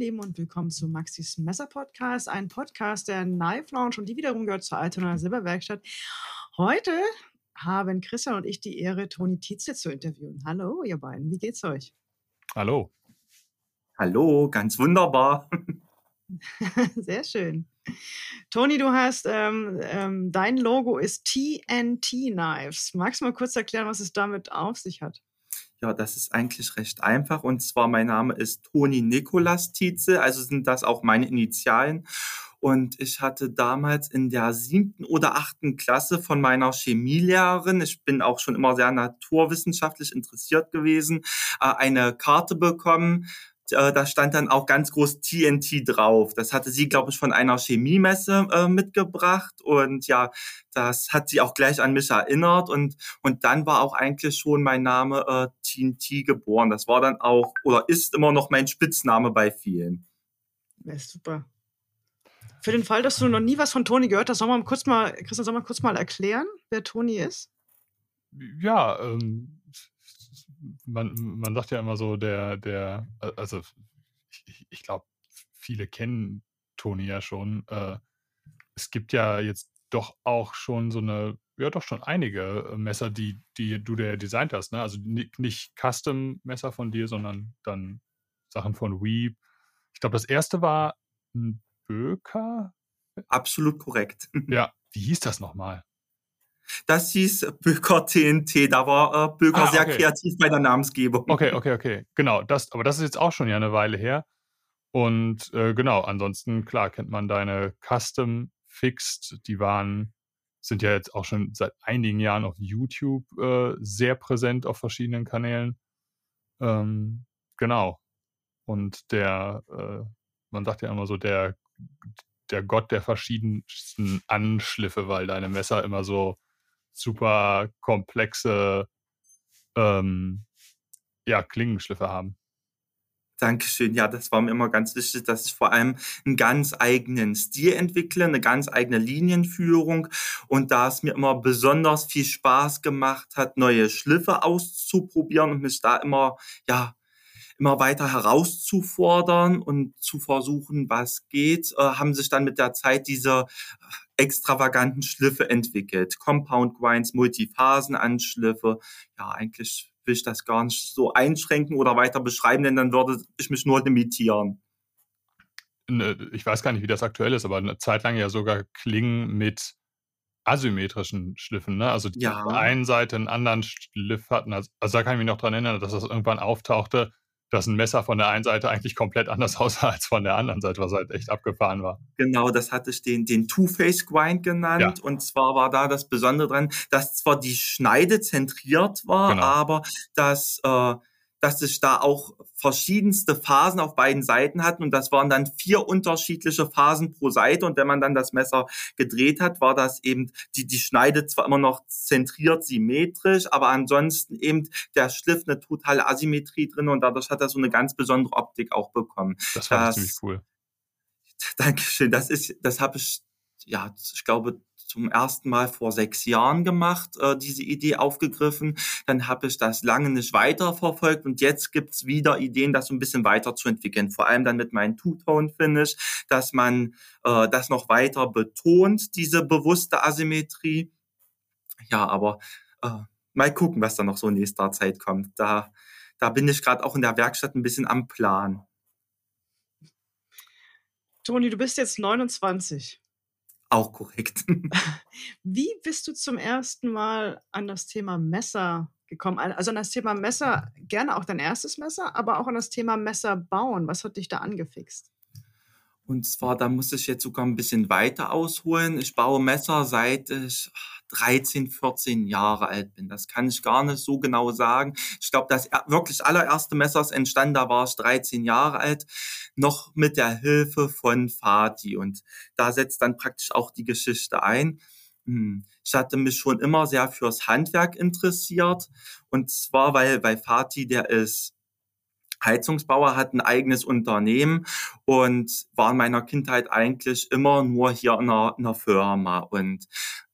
Lieben, und willkommen zu Maxis Messer Podcast, ein Podcast der Knife Lounge und die wiederum gehört zur Altona Silberwerkstatt. Heute haben Christian und ich die Ehre, Toni Tietze zu interviewen. Hallo, ihr beiden, wie geht's euch? Hallo. Hallo, ganz wunderbar. Sehr schön. Toni, du hast, ähm, ähm, dein Logo ist TNT Knives. Magst du mal kurz erklären, was es damit auf sich hat? Ja, das ist eigentlich recht einfach. Und zwar, mein Name ist Toni Nikolas Tietze, also sind das auch meine Initialen. Und ich hatte damals in der siebten oder achten Klasse von meiner Chemielehrerin, ich bin auch schon immer sehr naturwissenschaftlich interessiert gewesen, äh, eine Karte bekommen, äh, da stand dann auch ganz groß TNT drauf. Das hatte sie, glaube ich, von einer Chemiemesse äh, mitgebracht und ja, das hat sie auch gleich an mich erinnert und und dann war auch eigentlich schon mein Name äh, TNT geboren. Das war dann auch oder ist immer noch mein Spitzname bei vielen. Ja, super. Für den Fall, dass du noch nie was von Toni gehört hast, soll man kurz mal, Christian, soll man kurz mal erklären, wer Toni ist? Ja, ähm, man, man sagt ja immer so, der, der, also ich, ich glaube, viele kennen Toni ja schon. Äh, es gibt ja jetzt doch auch schon so eine, ja doch schon einige Messer, die, die du dir designt hast, ne? Also nicht Custom-Messer von dir, sondern dann Sachen von Weeb. Ich glaube, das erste war ein Böker. Absolut korrekt. Ja, wie hieß das nochmal? Das hieß Böker TNT. Da war äh, Böker ah, sehr kreativ bei der Namensgebung. Okay, okay, okay. Genau, das, aber das ist jetzt auch schon ja eine Weile her. Und äh, genau, ansonsten, klar, kennt man deine Custom Fixed. Die waren, sind ja jetzt auch schon seit einigen Jahren auf YouTube äh, sehr präsent auf verschiedenen Kanälen. Ähm, genau. Und der, äh, man sagt ja immer so, der, der Gott der verschiedensten Anschliffe, weil deine Messer immer so super komplexe ähm, ja, Klingenschliffe haben. Dankeschön. Ja, das war mir immer ganz wichtig, dass ich vor allem einen ganz eigenen Stil entwickle, eine ganz eigene Linienführung. Und da es mir immer besonders viel Spaß gemacht hat, neue Schliffe auszuprobieren und mich da immer, ja, immer weiter herauszufordern und zu versuchen, was geht, äh, haben sich dann mit der Zeit diese extravaganten Schliffe entwickelt. Compound Grinds, Multiphasenanschliffe. Ja, eigentlich will ich das gar nicht so einschränken oder weiter beschreiben, denn dann würde ich mich nur limitieren. Ich weiß gar nicht, wie das aktuell ist, aber eine Zeit lang ja sogar Klingen mit asymmetrischen Schliffen, ne? Also die ja. einen Seite einen anderen Schliff hatten. Also, also da kann ich mich noch dran erinnern, dass das irgendwann auftauchte, dass ein Messer von der einen Seite eigentlich komplett anders aussah als von der anderen Seite, was halt echt abgefahren war. Genau, das hatte ich den, den Two-Face-Grind genannt. Ja. Und zwar war da das Besondere dran, dass zwar die Schneide zentriert war, genau. aber dass äh, dass sich da auch verschiedenste Phasen auf beiden Seiten hatten und das waren dann vier unterschiedliche Phasen pro Seite und wenn man dann das Messer gedreht hat, war das eben die die Schneide zwar immer noch zentriert symmetrisch, aber ansonsten eben der Schliff eine totale Asymmetrie drin und dadurch hat er so eine ganz besondere Optik auch bekommen. Das war ziemlich cool. Dankeschön. Das ist das habe ich ja, ich glaube zum ersten Mal vor sechs Jahren gemacht, äh, diese Idee aufgegriffen. Dann habe ich das lange nicht weiterverfolgt und jetzt gibt's wieder Ideen, das so ein bisschen weiterzuentwickeln. Vor allem dann mit meinem Two-Tone-Finish, dass man äh, das noch weiter betont, diese bewusste Asymmetrie. Ja, aber äh, mal gucken, was da noch so in nächster Zeit kommt. Da, da bin ich gerade auch in der Werkstatt ein bisschen am Plan. Toni, du bist jetzt 29. Auch korrekt. Wie bist du zum ersten Mal an das Thema Messer gekommen? Also an das Thema Messer, gerne auch dein erstes Messer, aber auch an das Thema Messer bauen. Was hat dich da angefixt? Und zwar, da muss ich jetzt sogar ein bisschen weiter ausholen. Ich baue Messer seit ich 13, 14 Jahre alt bin. Das kann ich gar nicht so genau sagen. Ich glaube, das wirklich allererste Messer ist entstanden, da war ich 13 Jahre alt, noch mit der Hilfe von Fatih. Und da setzt dann praktisch auch die Geschichte ein. Hm, ich hatte mich schon immer sehr fürs Handwerk interessiert. Und zwar, weil, weil Fatih, der ist Heizungsbauer, hat ein eigenes Unternehmen und war in meiner Kindheit eigentlich immer nur hier in einer, in einer Firma. Und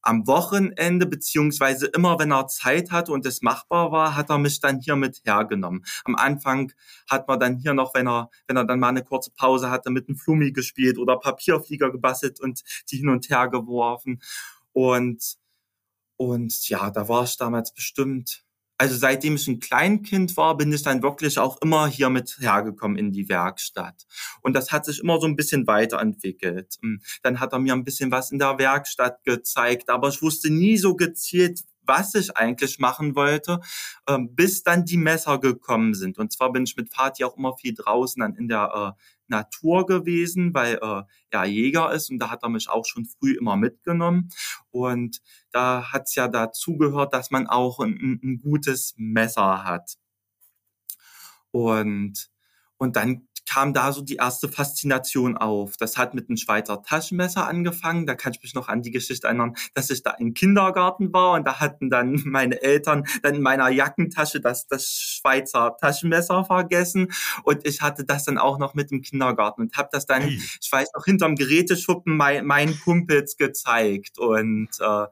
am Wochenende, beziehungsweise immer, wenn er Zeit hatte und es machbar war, hat er mich dann hier mit hergenommen. Am Anfang hat man dann hier noch, wenn er, wenn er dann mal eine kurze Pause hatte, mit einem Flummi gespielt oder Papierflieger gebastelt und die hin und her geworfen. Und, und ja, da war ich damals bestimmt also seitdem ich ein Kleinkind war, bin ich dann wirklich auch immer hier mit hergekommen in die Werkstatt. Und das hat sich immer so ein bisschen weiterentwickelt. Hm, dann hat er mir ein bisschen was in der Werkstatt gezeigt, aber ich wusste nie so gezielt, was ich eigentlich machen wollte, ähm, bis dann die Messer gekommen sind. Und zwar bin ich mit Vati auch immer viel draußen dann in der äh, Natur gewesen, weil äh, er Jäger ist und da hat er mich auch schon früh immer mitgenommen. Und da hat's ja dazu gehört, dass man auch ein, ein gutes Messer hat. Und, und dann kam da so die erste Faszination auf. Das hat mit einem Schweizer Taschenmesser angefangen. Da kann ich mich noch an die Geschichte erinnern, dass ich da im Kindergarten war und da hatten dann meine Eltern dann in meiner Jackentasche das, das Schweizer Taschenmesser vergessen und ich hatte das dann auch noch mit im Kindergarten und habe das dann, hey. ich weiß noch, hinterm Geräteschuppen mein, meinen Kumpels gezeigt und äh,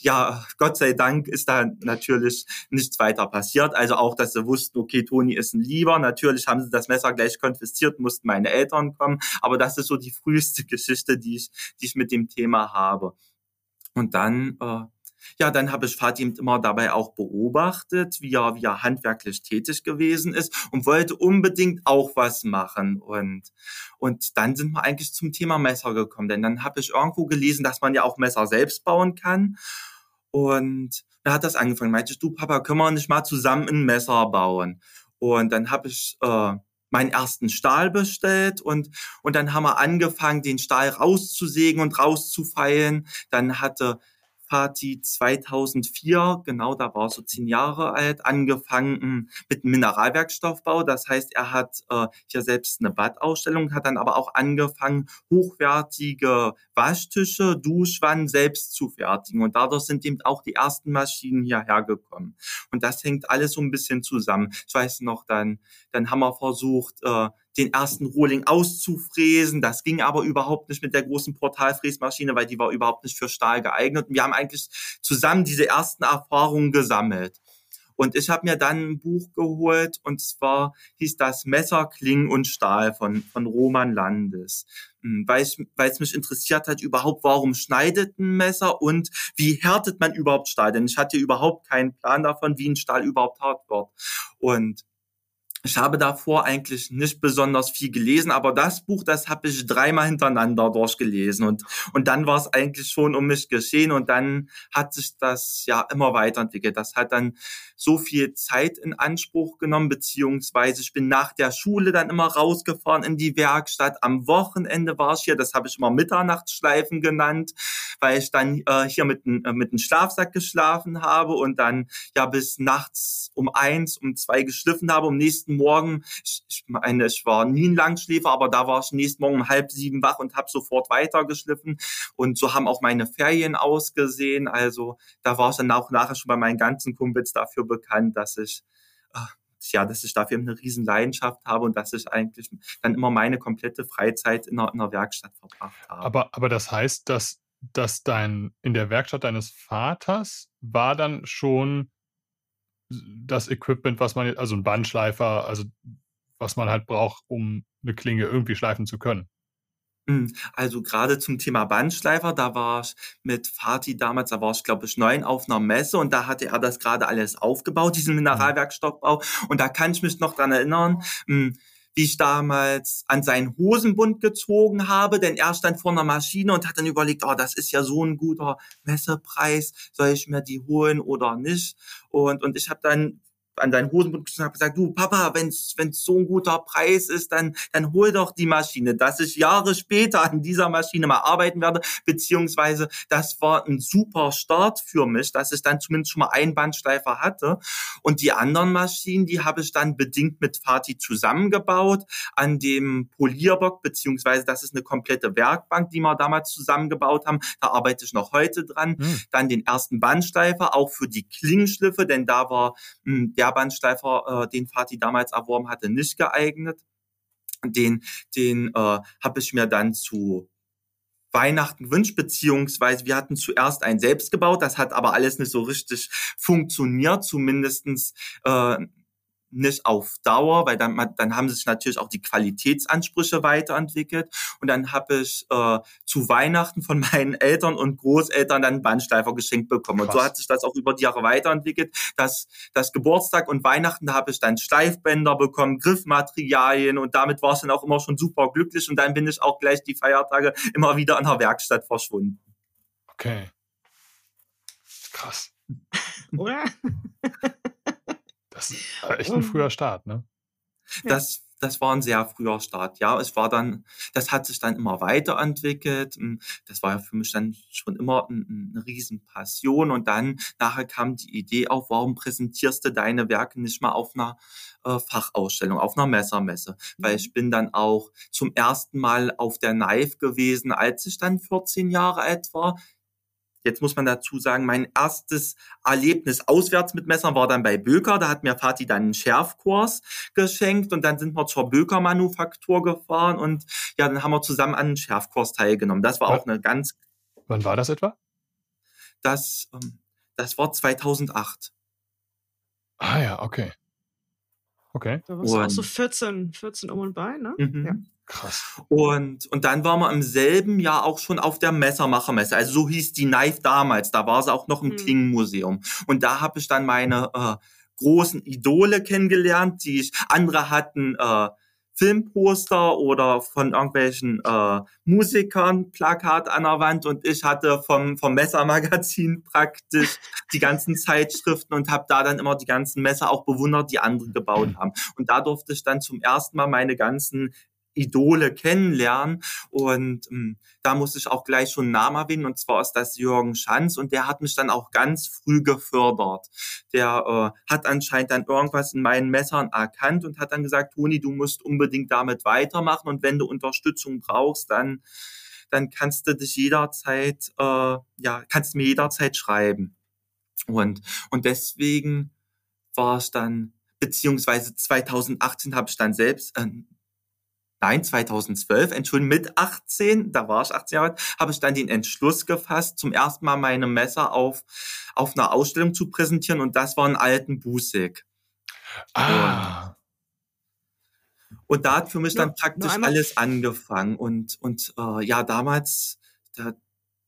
ja, Gott sei Dank ist da natürlich nichts weiter passiert. Also auch, dass sie wussten, okay, Toni ist ein Lieber. Natürlich haben sie das Messer gleich konfisziert, mussten meine Eltern kommen. Aber das ist so die früheste Geschichte, die ich, die ich mit dem Thema habe. Und dann äh, ja, dann habe ich Fatim immer dabei auch beobachtet, wie er, wie er handwerklich tätig gewesen ist und wollte unbedingt auch was machen. Und, und dann sind wir eigentlich zum Thema Messer gekommen, denn dann habe ich irgendwo gelesen, dass man ja auch Messer selbst bauen kann. Und da hat das angefangen. Meinte ich, du Papa, können wir nicht mal zusammen ein Messer bauen? Und dann habe ich äh, meinen ersten Stahl bestellt und, und dann haben wir angefangen, den Stahl rauszusägen und rauszufeilen. Dann hatte Party 2004, genau, da war er so zehn Jahre alt, angefangen mit Mineralwerkstoffbau. Das heißt, er hat äh, hier selbst eine Badausstellung, hat dann aber auch angefangen, hochwertige Waschtische, Duschwannen selbst zu fertigen. Und dadurch sind eben auch die ersten Maschinen hierher gekommen. Und das hängt alles so ein bisschen zusammen. Ich weiß noch, dann, dann haben wir versucht, äh, den ersten Rohling auszufräsen. Das ging aber überhaupt nicht mit der großen Portalfräsmaschine, weil die war überhaupt nicht für Stahl geeignet. Und wir haben eigentlich zusammen diese ersten Erfahrungen gesammelt. Und ich habe mir dann ein Buch geholt und zwar hieß das Messer, Klingen und Stahl von, von Roman Landes. Hm, weil es mich interessiert hat, überhaupt, warum schneidet ein Messer und wie härtet man überhaupt Stahl? Denn ich hatte überhaupt keinen Plan davon, wie ein Stahl überhaupt hart wird. Und ich habe davor eigentlich nicht besonders viel gelesen, aber das Buch, das habe ich dreimal hintereinander durchgelesen und und dann war es eigentlich schon um mich geschehen und dann hat sich das ja immer weiterentwickelt. Das hat dann so viel Zeit in Anspruch genommen, beziehungsweise ich bin nach der Schule dann immer rausgefahren in die Werkstatt. Am Wochenende war ich hier, das habe ich immer Mitternachtsschleifen genannt, weil ich dann äh, hier mit äh, mit einem Schlafsack geschlafen habe und dann ja bis nachts um eins, um zwei geschliffen habe, um nächsten nächsten Morgen, ich, meine, ich war nie ein Langschläfer, aber da war ich nächsten Morgen um halb sieben wach und habe sofort weitergeschliffen. Und so haben auch meine Ferien ausgesehen. Also da war ich dann auch nachher schon bei meinen ganzen Kumpels dafür bekannt, dass ich äh, ja, dass ich dafür eine riesen Leidenschaft habe und dass ich eigentlich dann immer meine komplette Freizeit in einer, in einer Werkstatt verbracht habe. Aber, aber das heißt, dass, dass dein, in der Werkstatt deines Vaters war dann schon das Equipment, was man, also ein Bandschleifer, also was man halt braucht, um eine Klinge irgendwie schleifen zu können. Hm, also gerade zum Thema Bandschleifer, da war ich mit Fatih damals, da war ich glaube ich neun auf einer Messe und da hatte er das gerade alles aufgebaut, diesen mhm. Mineralwerkstoffbau. Und da kann ich mich noch dran erinnern, hm, wie ich damals an seinen Hosenbund gezogen habe, denn er stand vor einer Maschine und hat dann überlegt, oh, das ist ja so ein guter Messepreis, soll ich mir die holen oder nicht? Und, und ich habe dann an deinen Hosenbund und habe gesagt, du Papa, wenn es so ein guter Preis ist, dann, dann hol doch die Maschine, dass ich Jahre später an dieser Maschine mal arbeiten werde, beziehungsweise das war ein super Start für mich, dass ich dann zumindest schon mal einen Bandschleifer hatte. Und die anderen Maschinen, die habe ich dann bedingt mit Fatih zusammengebaut an dem Polierbock, beziehungsweise das ist eine komplette Werkbank, die wir damals zusammengebaut haben, da arbeite ich noch heute dran, mhm. dann den ersten Bandschleifer, auch für die Klingenschliffe, denn da war mh, hm, der Bandschleifer, äh, den Fatih damals erworben hatte, nicht geeignet. Den, den äh, habe ich mir dann zu Weihnachten gewünscht, beziehungsweise wir hatten zuerst ein selbst gebaut, das hat aber alles nicht so richtig funktioniert, zumindestens äh, nicht auf Dauer, weil dann, dann haben sich natürlich auch die Qualitätsansprüche weiterentwickelt. Und dann habe ich äh, zu Weihnachten von meinen Eltern und Großeltern dann einen Bandschleifer geschenkt bekommen. Krass. Und so hat sich das auch über die Jahre weiterentwickelt. Das, das Geburtstag und Weihnachten da habe ich dann Schleifbänder bekommen, Griffmaterialien und damit war es dann auch immer schon super glücklich. Und dann bin ich auch gleich die Feiertage immer wieder in der Werkstatt verschwunden. Okay. Krass. Oder? Das ist echt ein früher Start, ne? Das, das war ein sehr früher Start, ja. Es war dann, das hat sich dann immer weiterentwickelt. Das war ja für mich dann schon immer eine Riesenpassion. Und dann nachher kam die Idee auf, warum präsentierst du deine Werke nicht mal auf einer äh, Fachausstellung, auf einer Messermesse? Weil ich mhm. bin dann auch zum ersten Mal auf der Knife gewesen, als ich dann 14 Jahre alt war. Jetzt muss man dazu sagen, mein erstes Erlebnis auswärts mit Messern war dann bei Böker. Da hat mir Vati dann einen Schärfkurs geschenkt und dann sind wir zur Böker Manufaktur gefahren und ja, dann haben wir zusammen an einem Schärfkurs teilgenommen. Das war auch eine ganz. Wann war das etwa? Das, ähm, das war 2008. Ah ja, okay. Okay. Da warst du auch so 14, 14 um und bei, ne? Mhm. Ja. Krass. Und, und dann waren wir im selben Jahr auch schon auf der Messermachermesse. Also so hieß die Knife damals. Da war sie auch noch im mhm. Klingenmuseum. Und da habe ich dann meine äh, großen Idole kennengelernt, die ich, andere hatten äh, Filmposter oder von irgendwelchen äh, Musikern Plakat an der Wand und ich hatte vom, vom Messermagazin praktisch die ganzen Zeitschriften und habe da dann immer die ganzen Messer auch bewundert, die andere gebaut haben. Und da durfte ich dann zum ersten Mal meine ganzen Idole kennenlernen. Und ähm, da muss ich auch gleich schon einen Namen erwähnen, und zwar ist das Jürgen Schanz und der hat mich dann auch ganz früh gefördert. Der äh, hat anscheinend dann irgendwas in meinen Messern erkannt und hat dann gesagt, Toni, du musst unbedingt damit weitermachen und wenn du Unterstützung brauchst, dann dann kannst du dich jederzeit, äh, ja, kannst mir jederzeit schreiben. Und, und deswegen war es dann, beziehungsweise 2018 habe ich dann selbst, äh, nein, 2012, Entschuldigung, mit 18, da war ich 18 Jahre alt, habe ich dann den Entschluss gefasst, zum ersten Mal meine Messer auf, auf einer Ausstellung zu präsentieren und das war ein alten Busig. Ah. Und, und da hat für mich ja, dann praktisch alles angefangen und, und äh, ja, damals, da,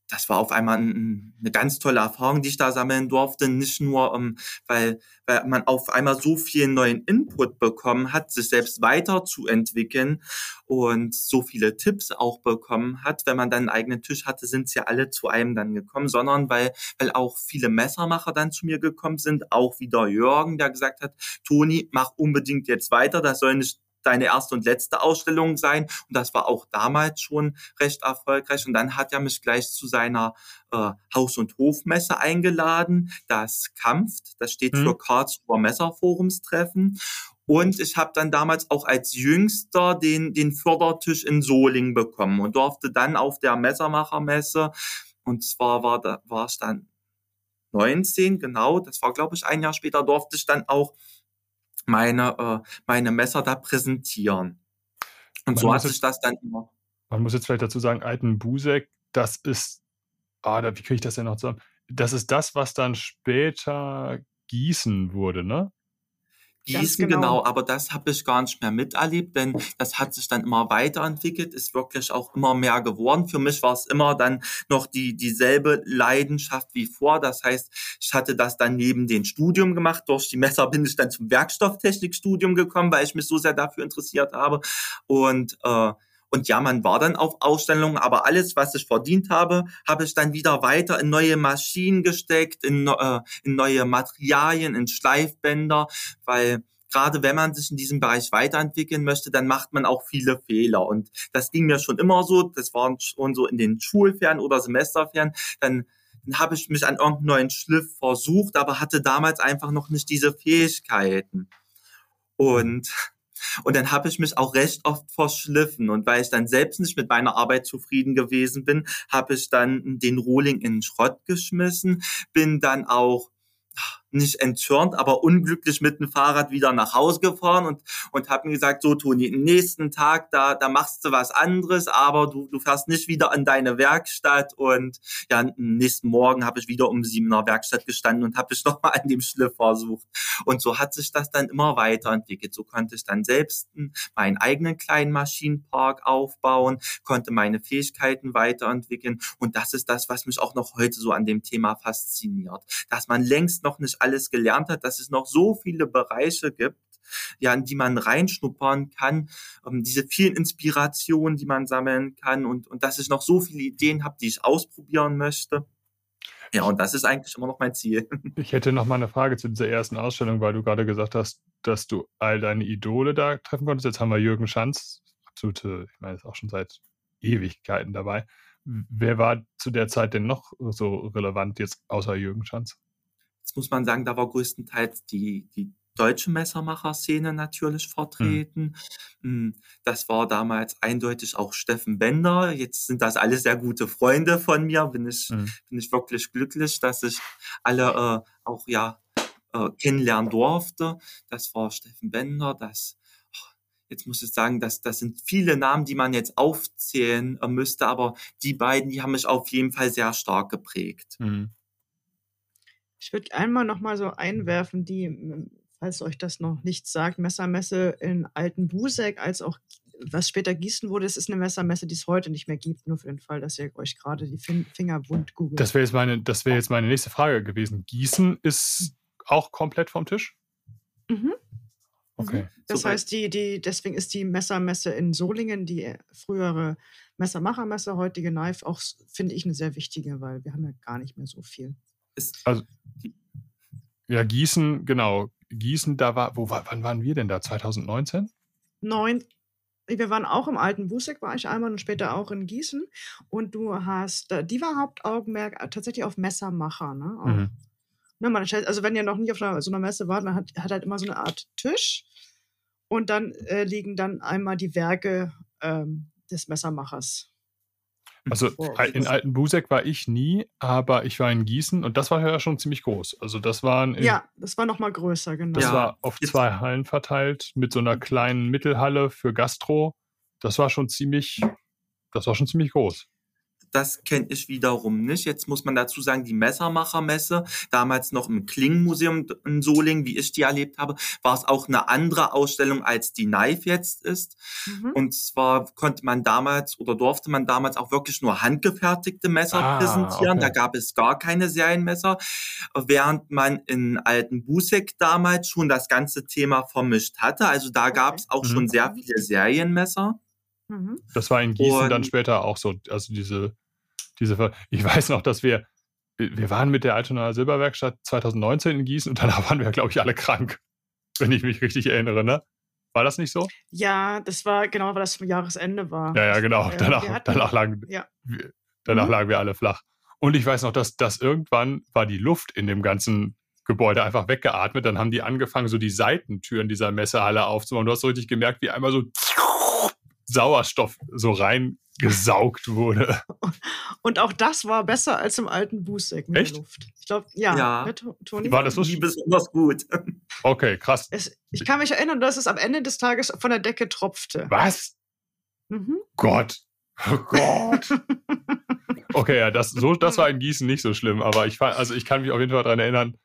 das war auf einmal ein, eine ganz tolle Erfahrung, die ich da sammeln durfte. Nicht nur, ähm, weil, weil man auf einmal so viel neuen Input bekommen hat, sich selbst weiterzuentwickeln und so viele Tipps auch bekommen hat. Wenn man dann einen eigenen Tisch hatte, sind sie ja alle zu einem dann gekommen, sondern weil, weil auch viele Messermacher dann zu mir gekommen sind, auch wieder Jürgen, der gesagt hat, Toni, mach unbedingt jetzt weiter, das soll nicht deine erste und letzte Ausstellung sein. Und das war auch damals schon recht erfolgreich. Und dann hat er mich gleich zu seiner äh, Haus- und Hofmesse eingeladen. Das Kampft, das steht mhm. für Karlsruher Messerforumstreffen. Und ich habe dann damals auch als Jüngster den, den Fördertisch in Solingen bekommen und durfte dann auf der Messermachermesse, und zwar war da war es dann 19, genau, das war glaube ich ein Jahr später, durfte ich dann auch meine, äh, meine Messer da präsentieren. Und man so hat sich das dann immer. Man muss jetzt vielleicht dazu sagen, Alten Busek, das ist, ah, da, wie kriege ich das denn noch zusammen? Das ist das, was dann später Gießen wurde, ne? Gießen, genau. genau. aber das habe ich gar nicht mehr miterlebt, denn das hat sich dann immer weiterentwickelt, ist wirklich auch immer mehr geworden. Für mich war es immer dann noch die dieselbe Leidenschaft wie vor. Das heißt, ich hatte das dann neben dem Studium gemacht. Durch die Messer bin ich dann zum Werkstofftechnikstudium gekommen, weil ich mich so sehr dafür interessiert habe. Und äh, und ja, man war dann auf Ausstellungen, aber alles, was ich verdient habe, habe ich dann wieder weiter in neue Maschinen gesteckt, in, äh, in neue Materialien, in Schleifbänder, weil gerade wenn man sich in diesem Bereich weiterentwickeln möchte, dann macht man auch viele Fehler. Und das ging mir schon immer so, das waren schon so in den Schulferien oder Semesterferien, dann dann habe ich mich an irgendeinen neuen Schliff versucht, aber hatte damals einfach noch nicht diese Fähigkeiten. Und und dann habe ich mich auch recht oft verschliffen. Und weil ich dann selbst nicht mit meiner Arbeit zufrieden gewesen bin, habe ich dann den Rohling in den Schrott geschmissen, bin dann auch nicht entschörnt, aber unglücklich mit dem Fahrrad wieder nach Hause gefahren und, und habe mir gesagt, so Toni, nächsten Tag, da, da machst du was anderes, aber du, du fährst nicht wieder an deine Werkstatt und ja, nächsten Morgen habe ich wieder um siebener Werkstatt gestanden und habe ich nochmal an dem Schliff versucht. Und so hat sich das dann immer weiterentwickelt. So konnte ich dann selbst meinen eigenen kleinen Maschinenpark aufbauen, konnte meine Fähigkeiten weiterentwickeln und das ist das, was mich auch noch heute so an dem Thema fasziniert, dass man längst noch nicht alles gelernt hat, dass es noch so viele Bereiche gibt, ja, in die man reinschnuppern kann, ähm, diese vielen Inspirationen, die man sammeln kann und, und dass ich noch so viele Ideen habe, die ich ausprobieren möchte. Ja, und das ist eigentlich immer noch mein Ziel. Ich hätte noch mal eine Frage zu dieser ersten Ausstellung, weil du gerade gesagt hast, dass du all deine Idole da treffen konntest. Jetzt haben wir Jürgen Schanz, absolute, ich meine, ist auch schon seit Ewigkeiten dabei. Wer war zu der Zeit denn noch so relevant jetzt außer Jürgen Schanz? Jetzt muss man sagen, da war größtenteils die, die deutsche Messermacher-Szene natürlich vertreten. Mhm. Das war damals eindeutig auch Steffen Bender. Jetzt sind das alle sehr gute Freunde von mir. Bin ich, mhm. bin ich wirklich glücklich, dass ich alle äh, auch ja äh, kennenlernen durfte. Das war Steffen Bender, das jetzt muss ich sagen, dass das sind viele Namen, die man jetzt aufzählen äh, müsste, aber die beiden, die haben mich auf jeden Fall sehr stark geprägt. Mhm. Ich würde einmal noch mal so einwerfen, die falls euch das noch nicht sagt, Messermesse in Alten Busek, als auch was später Gießen wurde, es ist eine Messermesse, die es heute nicht mehr gibt, nur für den Fall, dass ihr euch gerade die Finger wund googelt. Das wäre jetzt, meine, wär jetzt meine nächste Frage gewesen. Gießen ist auch komplett vom Tisch? Mhm. Okay. Mhm. Das Super. heißt, die, die, deswegen ist die Messermesse in Solingen, die frühere Messermachermesse, heutige Knife, auch, finde ich, eine sehr wichtige, weil wir haben ja gar nicht mehr so viel. Also, ja, Gießen, genau. Gießen, da war, wo wann waren wir denn da? 2019? Neun. Wir waren auch im alten Busek, war ich einmal und später auch in Gießen. Und du hast, die war Hauptaugenmerk äh, tatsächlich auf Messermacher. Ne? Auf, mhm. ne, man stellt, also wenn ihr noch nie auf einer, so einer Messe wart, man hat, hat halt immer so eine Art Tisch und dann äh, liegen dann einmal die Werke ähm, des Messermachers also in Alten Busek war ich nie, aber ich war in Gießen und das war ja schon ziemlich groß. Also das waren in, ja, das war noch mal größer, genau. Das ja. war auf zwei Hallen verteilt mit so einer kleinen Mittelhalle für Gastro. Das war schon ziemlich, das war schon ziemlich groß. Das kenne ich wiederum nicht. Jetzt muss man dazu sagen, die Messermachermesse, damals noch im Klingenmuseum in Solingen, wie ich die erlebt habe, war es auch eine andere Ausstellung, als die Knife jetzt ist. Mhm. Und zwar konnte man damals oder durfte man damals auch wirklich nur handgefertigte Messer ah, präsentieren. Okay. Da gab es gar keine Serienmesser, während man in alten Busek damals schon das ganze Thema vermischt hatte. Also da gab es auch mhm. schon sehr viele Serienmesser. Mhm. Das war in Gießen Und dann später auch so, also diese diese, ich weiß noch, dass wir, wir waren mit der Altonaer Silberwerkstatt 2019 in Gießen und danach waren wir, glaube ich, alle krank, wenn ich mich richtig erinnere, ne? War das nicht so? Ja, das war genau, weil das zum Jahresende war. Ja, ja, genau. Äh, danach, hatten, danach, lagen, ja. wir, danach mhm. lagen wir alle flach. Und ich weiß noch, dass, dass irgendwann war die Luft in dem ganzen Gebäude einfach weggeatmet. Dann haben die angefangen, so die Seitentüren dieser Messehalle aufzumachen. Du hast so richtig gemerkt, wie einmal so Sauerstoff so reingesaugt wurde. Und auch das war besser als im alten Busek mit Echt? der Luft. Ich glaube, ja. ja. Toni? War das so besonders gut? Okay, krass. Es, ich kann mich erinnern, dass es am Ende des Tages von der Decke tropfte. Was? Mhm. Gott. Oh Gott. okay, ja, das, so, das war in Gießen nicht so schlimm, aber ich, also ich kann mich auf jeden Fall daran erinnern,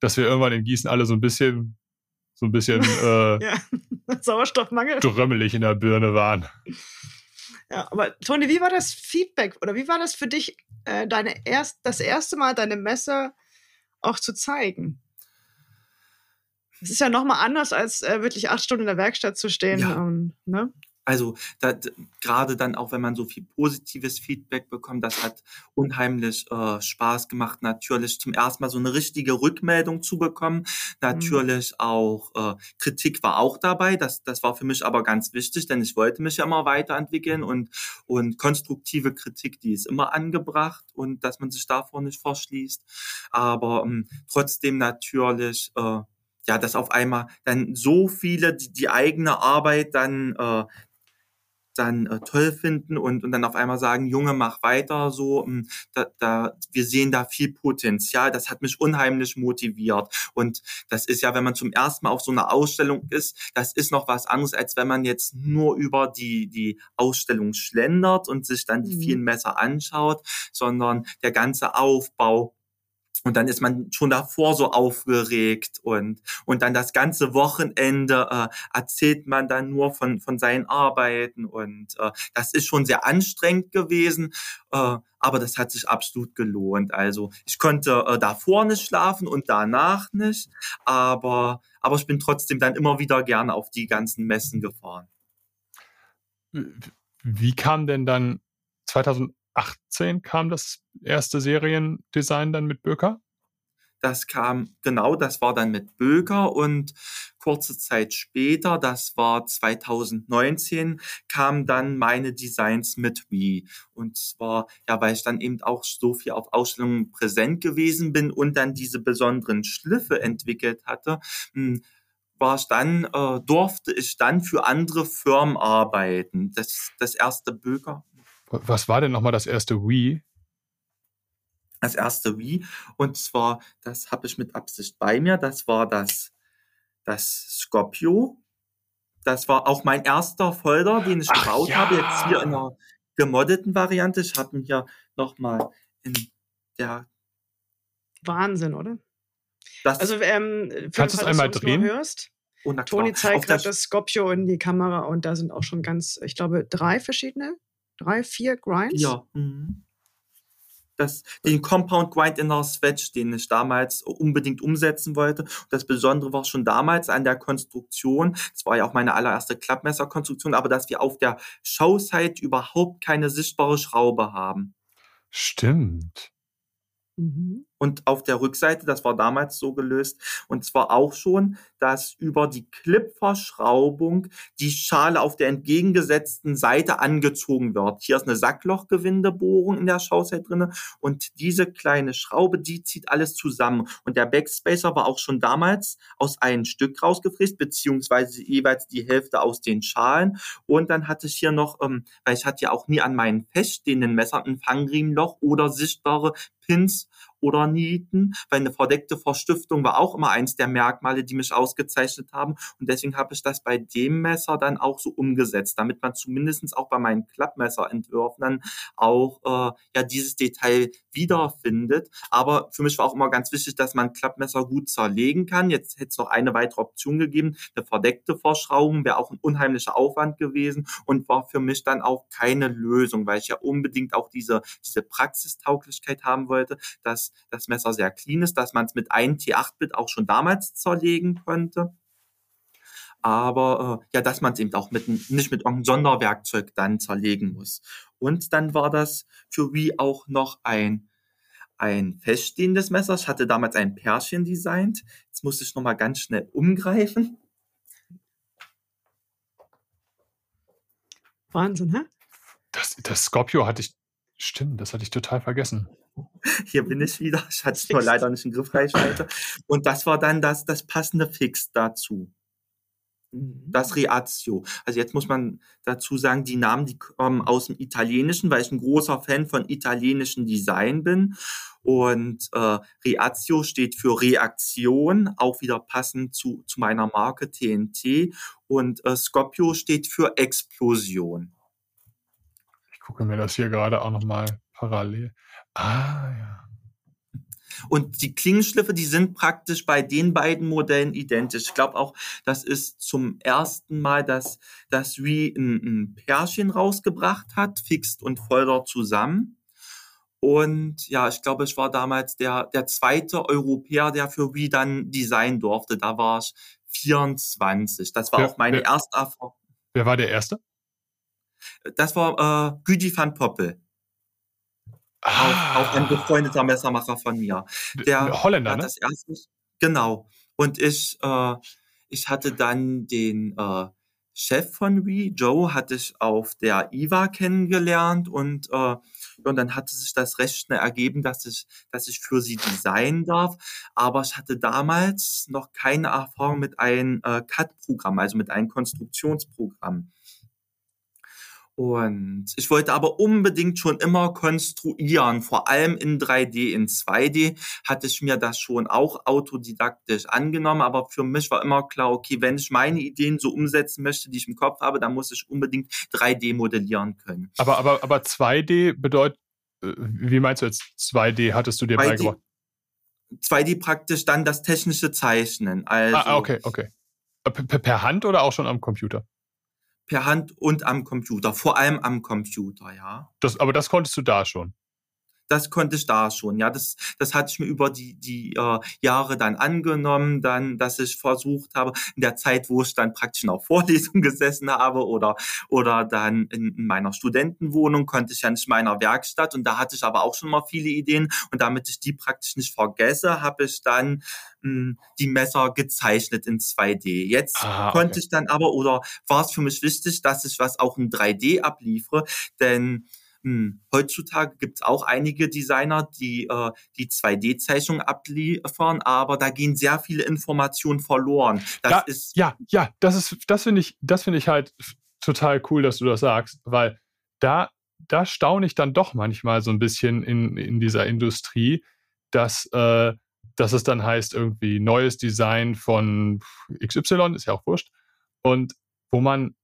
dass wir irgendwann in Gießen alle so ein bisschen so ein bisschen äh, ja. Sauerstoffmangel. Drömmelig in der Birne waren. Ja, aber Toni, wie war das Feedback oder wie war das für dich, äh, deine erst, das erste Mal deine Messer auch zu zeigen? Es ist ja nochmal anders, als äh, wirklich acht Stunden in der Werkstatt zu stehen. Ja. Und, ne? Also da, gerade dann auch, wenn man so viel positives Feedback bekommt, das hat unheimlich äh, Spaß gemacht, natürlich zum ersten Mal so eine richtige Rückmeldung zu bekommen. Mhm. Natürlich mhm. auch äh, Kritik war auch dabei, das, das war für mich aber ganz wichtig, denn ich wollte mich ja immer weiterentwickeln und, und konstruktive Kritik, die ist immer angebracht und dass man sich davor nicht verschließt. Aber ähm, trotzdem natürlich äh, ja, dass auf einmal dann so viele die, die eigene Arbeit dann äh, dann äh, toll finden und, und dann auf einmal sagen, Junge, mach weiter so. Hm, da, da, wir sehen da viel Potenzial. Das hat mich unheimlich motiviert. Und das ist ja, wenn man zum ersten Mal auf so einer Ausstellung ist, das ist noch was anderes, als wenn man jetzt nur über die, die Ausstellung schlendert und sich dann die mhm. vielen Messer anschaut, sondern der ganze Aufbau und dann ist man schon davor so aufgeregt und, und dann das ganze Wochenende äh, erzählt man dann nur von, von seinen Arbeiten und äh, das ist schon sehr anstrengend gewesen, äh, aber das hat sich absolut gelohnt. Also ich konnte äh, davor nicht schlafen und danach nicht, aber, aber ich bin trotzdem dann immer wieder gerne auf die ganzen Messen gefahren. Wie kam denn dann 2000 18 kam das erste Seriendesign dann mit Böker? Das kam, genau, das war dann mit Böker und kurze Zeit später, das war 2019, kamen dann meine Designs mit Wii. Und zwar, ja, weil ich dann eben auch so viel auf Ausstellungen präsent gewesen bin und dann diese besonderen Schliffe entwickelt hatte, hm, war ich dann, äh, durfte ich dann für andere Firmen arbeiten. Das, das erste Böker was war denn nochmal das erste Wii? Das erste Wii. Und zwar, das habe ich mit Absicht bei mir. Das war das, das Scorpio. Das war auch mein erster Folder, den ich Ach, gebaut ja. habe. Jetzt hier in einer gemoddeten Variante. Ich habe ihn hier nochmal in der. Wahnsinn, oder? Das also, ähm, kannst du es einmal drehen? Hörst, oh, Toni zeigt gerade das Scorpio in die Kamera und da sind auch schon ganz, ich glaube, drei verschiedene drei, vier Grinds? Ja. Mhm. Das, den Compound Grind in der Swatch, den ich damals unbedingt umsetzen wollte. Und das Besondere war schon damals an der Konstruktion, das war ja auch meine allererste Klappmesserkonstruktion, aber dass wir auf der Showsite überhaupt keine sichtbare Schraube haben. Stimmt. Mhm. Und auf der Rückseite, das war damals so gelöst, und zwar auch schon, dass über die Clipverschraubung die Schale auf der entgegengesetzten Seite angezogen wird. Hier ist eine Sacklochgewindebohrung in der Schauzeit drinne und diese kleine Schraube, die zieht alles zusammen. Und der Backspacer war auch schon damals aus einem Stück rausgefräst, beziehungsweise jeweils die Hälfte aus den Schalen. Und dann hatte ich hier noch, ähm, weil ich hatte ja auch nie an meinen feststehenden Messern ein Fangriemenloch oder sichtbare Pins oder Nieten, weil eine verdeckte Verstiftung war auch immer eins der Merkmale, die mich ausgezeichnet haben. Und deswegen habe ich das bei dem Messer dann auch so umgesetzt, damit man zumindest auch bei meinen Klappmesserentwürfen dann auch äh, ja dieses Detail wiederfindet. Aber für mich war auch immer ganz wichtig, dass man Klappmesser gut zerlegen kann. Jetzt hätte es noch eine weitere Option gegeben. Eine verdeckte Verschraubung wäre auch ein unheimlicher Aufwand gewesen und war für mich dann auch keine Lösung, weil ich ja unbedingt auch diese, diese Praxistauglichkeit haben wollte, dass das Messer sehr clean ist, dass man es mit einem T8-Bit auch schon damals zerlegen konnte. Aber äh, ja, dass man es eben auch mit, nicht mit irgendeinem Sonderwerkzeug dann zerlegen muss. Und dann war das für Wii auch noch ein ein feststehendes Messer. Ich hatte damals ein Pärchen designt. Jetzt muss ich nochmal ganz schnell umgreifen. Wahnsinn, hä? Das, das Scorpio hatte ich, stimmt, das hatte ich total vergessen. Hier bin ich wieder. Ich hatte nur leider nicht in Griffreichweite. Und das war dann das, das passende Fix dazu. Das mhm. Reazio. Also jetzt muss man dazu sagen, die Namen, die kommen aus dem Italienischen, weil ich ein großer Fan von italienischen Design bin. Und äh, Reazio steht für Reaktion, auch wieder passend zu, zu meiner Marke TNT. Und äh, Scorpio steht für Explosion. Gucke mir das hier gerade auch nochmal parallel. Ah, ja. Und die Klingenschliffe, die sind praktisch bei den beiden Modellen identisch. Ich glaube auch, das ist zum ersten Mal, dass das Wii ein, ein Pärchen rausgebracht hat, Fixt und Folder zusammen. Und ja, ich glaube, ich war damals der, der zweite Europäer, der für Wii dann designen durfte. Da war ich 24. Das war wer, auch meine wer, erste Erfahrung. Wer war der Erste? Das war äh, Güdi van Poppel. Ah. Auch, auch, ein befreundeter Messermacher von mir. Der Holländer, hat ne? das erste, genau. Und ich, äh, ich hatte dann den äh, Chef von Wii, Joe, hatte ich auf der IWA kennengelernt und, äh, und dann hatte sich das recht schnell ergeben, dass ich, dass ich für sie designen darf. Aber ich hatte damals noch keine Erfahrung mit einem äh, CAD-Programm, also mit einem Konstruktionsprogramm. Und ich wollte aber unbedingt schon immer konstruieren, vor allem in 3D. In 2D hatte ich mir das schon auch autodidaktisch angenommen, aber für mich war immer klar, okay, wenn ich meine Ideen so umsetzen möchte, die ich im Kopf habe, dann muss ich unbedingt 3D modellieren können. Aber, aber, aber 2D bedeutet, äh, wie meinst du jetzt 2D hattest du dir 2D, beigebracht? 2D praktisch dann das technische Zeichnen. Ah, also, ah, okay, okay. Äh, per, per Hand oder auch schon am Computer? Per Hand und am Computer, vor allem am Computer, ja. Das, aber das konntest du da schon? Das konnte ich da schon. Ja, das, das hatte ich mir über die, die äh, Jahre dann angenommen, dann, dass ich versucht habe, in der Zeit, wo ich dann praktisch in der Vorlesung gesessen habe oder, oder dann in, in meiner Studentenwohnung, konnte ich ja nicht in meiner Werkstatt und da hatte ich aber auch schon mal viele Ideen und damit ich die praktisch nicht vergesse, habe ich dann mh, hm, die Messer gezeichnet in 2D. Jetzt ah, okay. konnte ich dann aber oder war es für mich wichtig, dass ich was auch in 3D abliefere, denn hm. Heutzutage gibt es auch einige Designer, die äh, die 2D-Zeichnung abliefern, aber da gehen sehr viele Informationen verloren. Das ja, ist ja, ja, das ist, das finde ich, das finde ich halt total cool, dass du das sagst, weil da, da staune ich dann doch manchmal so ein bisschen in, in dieser Industrie, dass, äh, dass es dann heißt, irgendwie neues Design von XY, ist ja auch wurscht, und wo man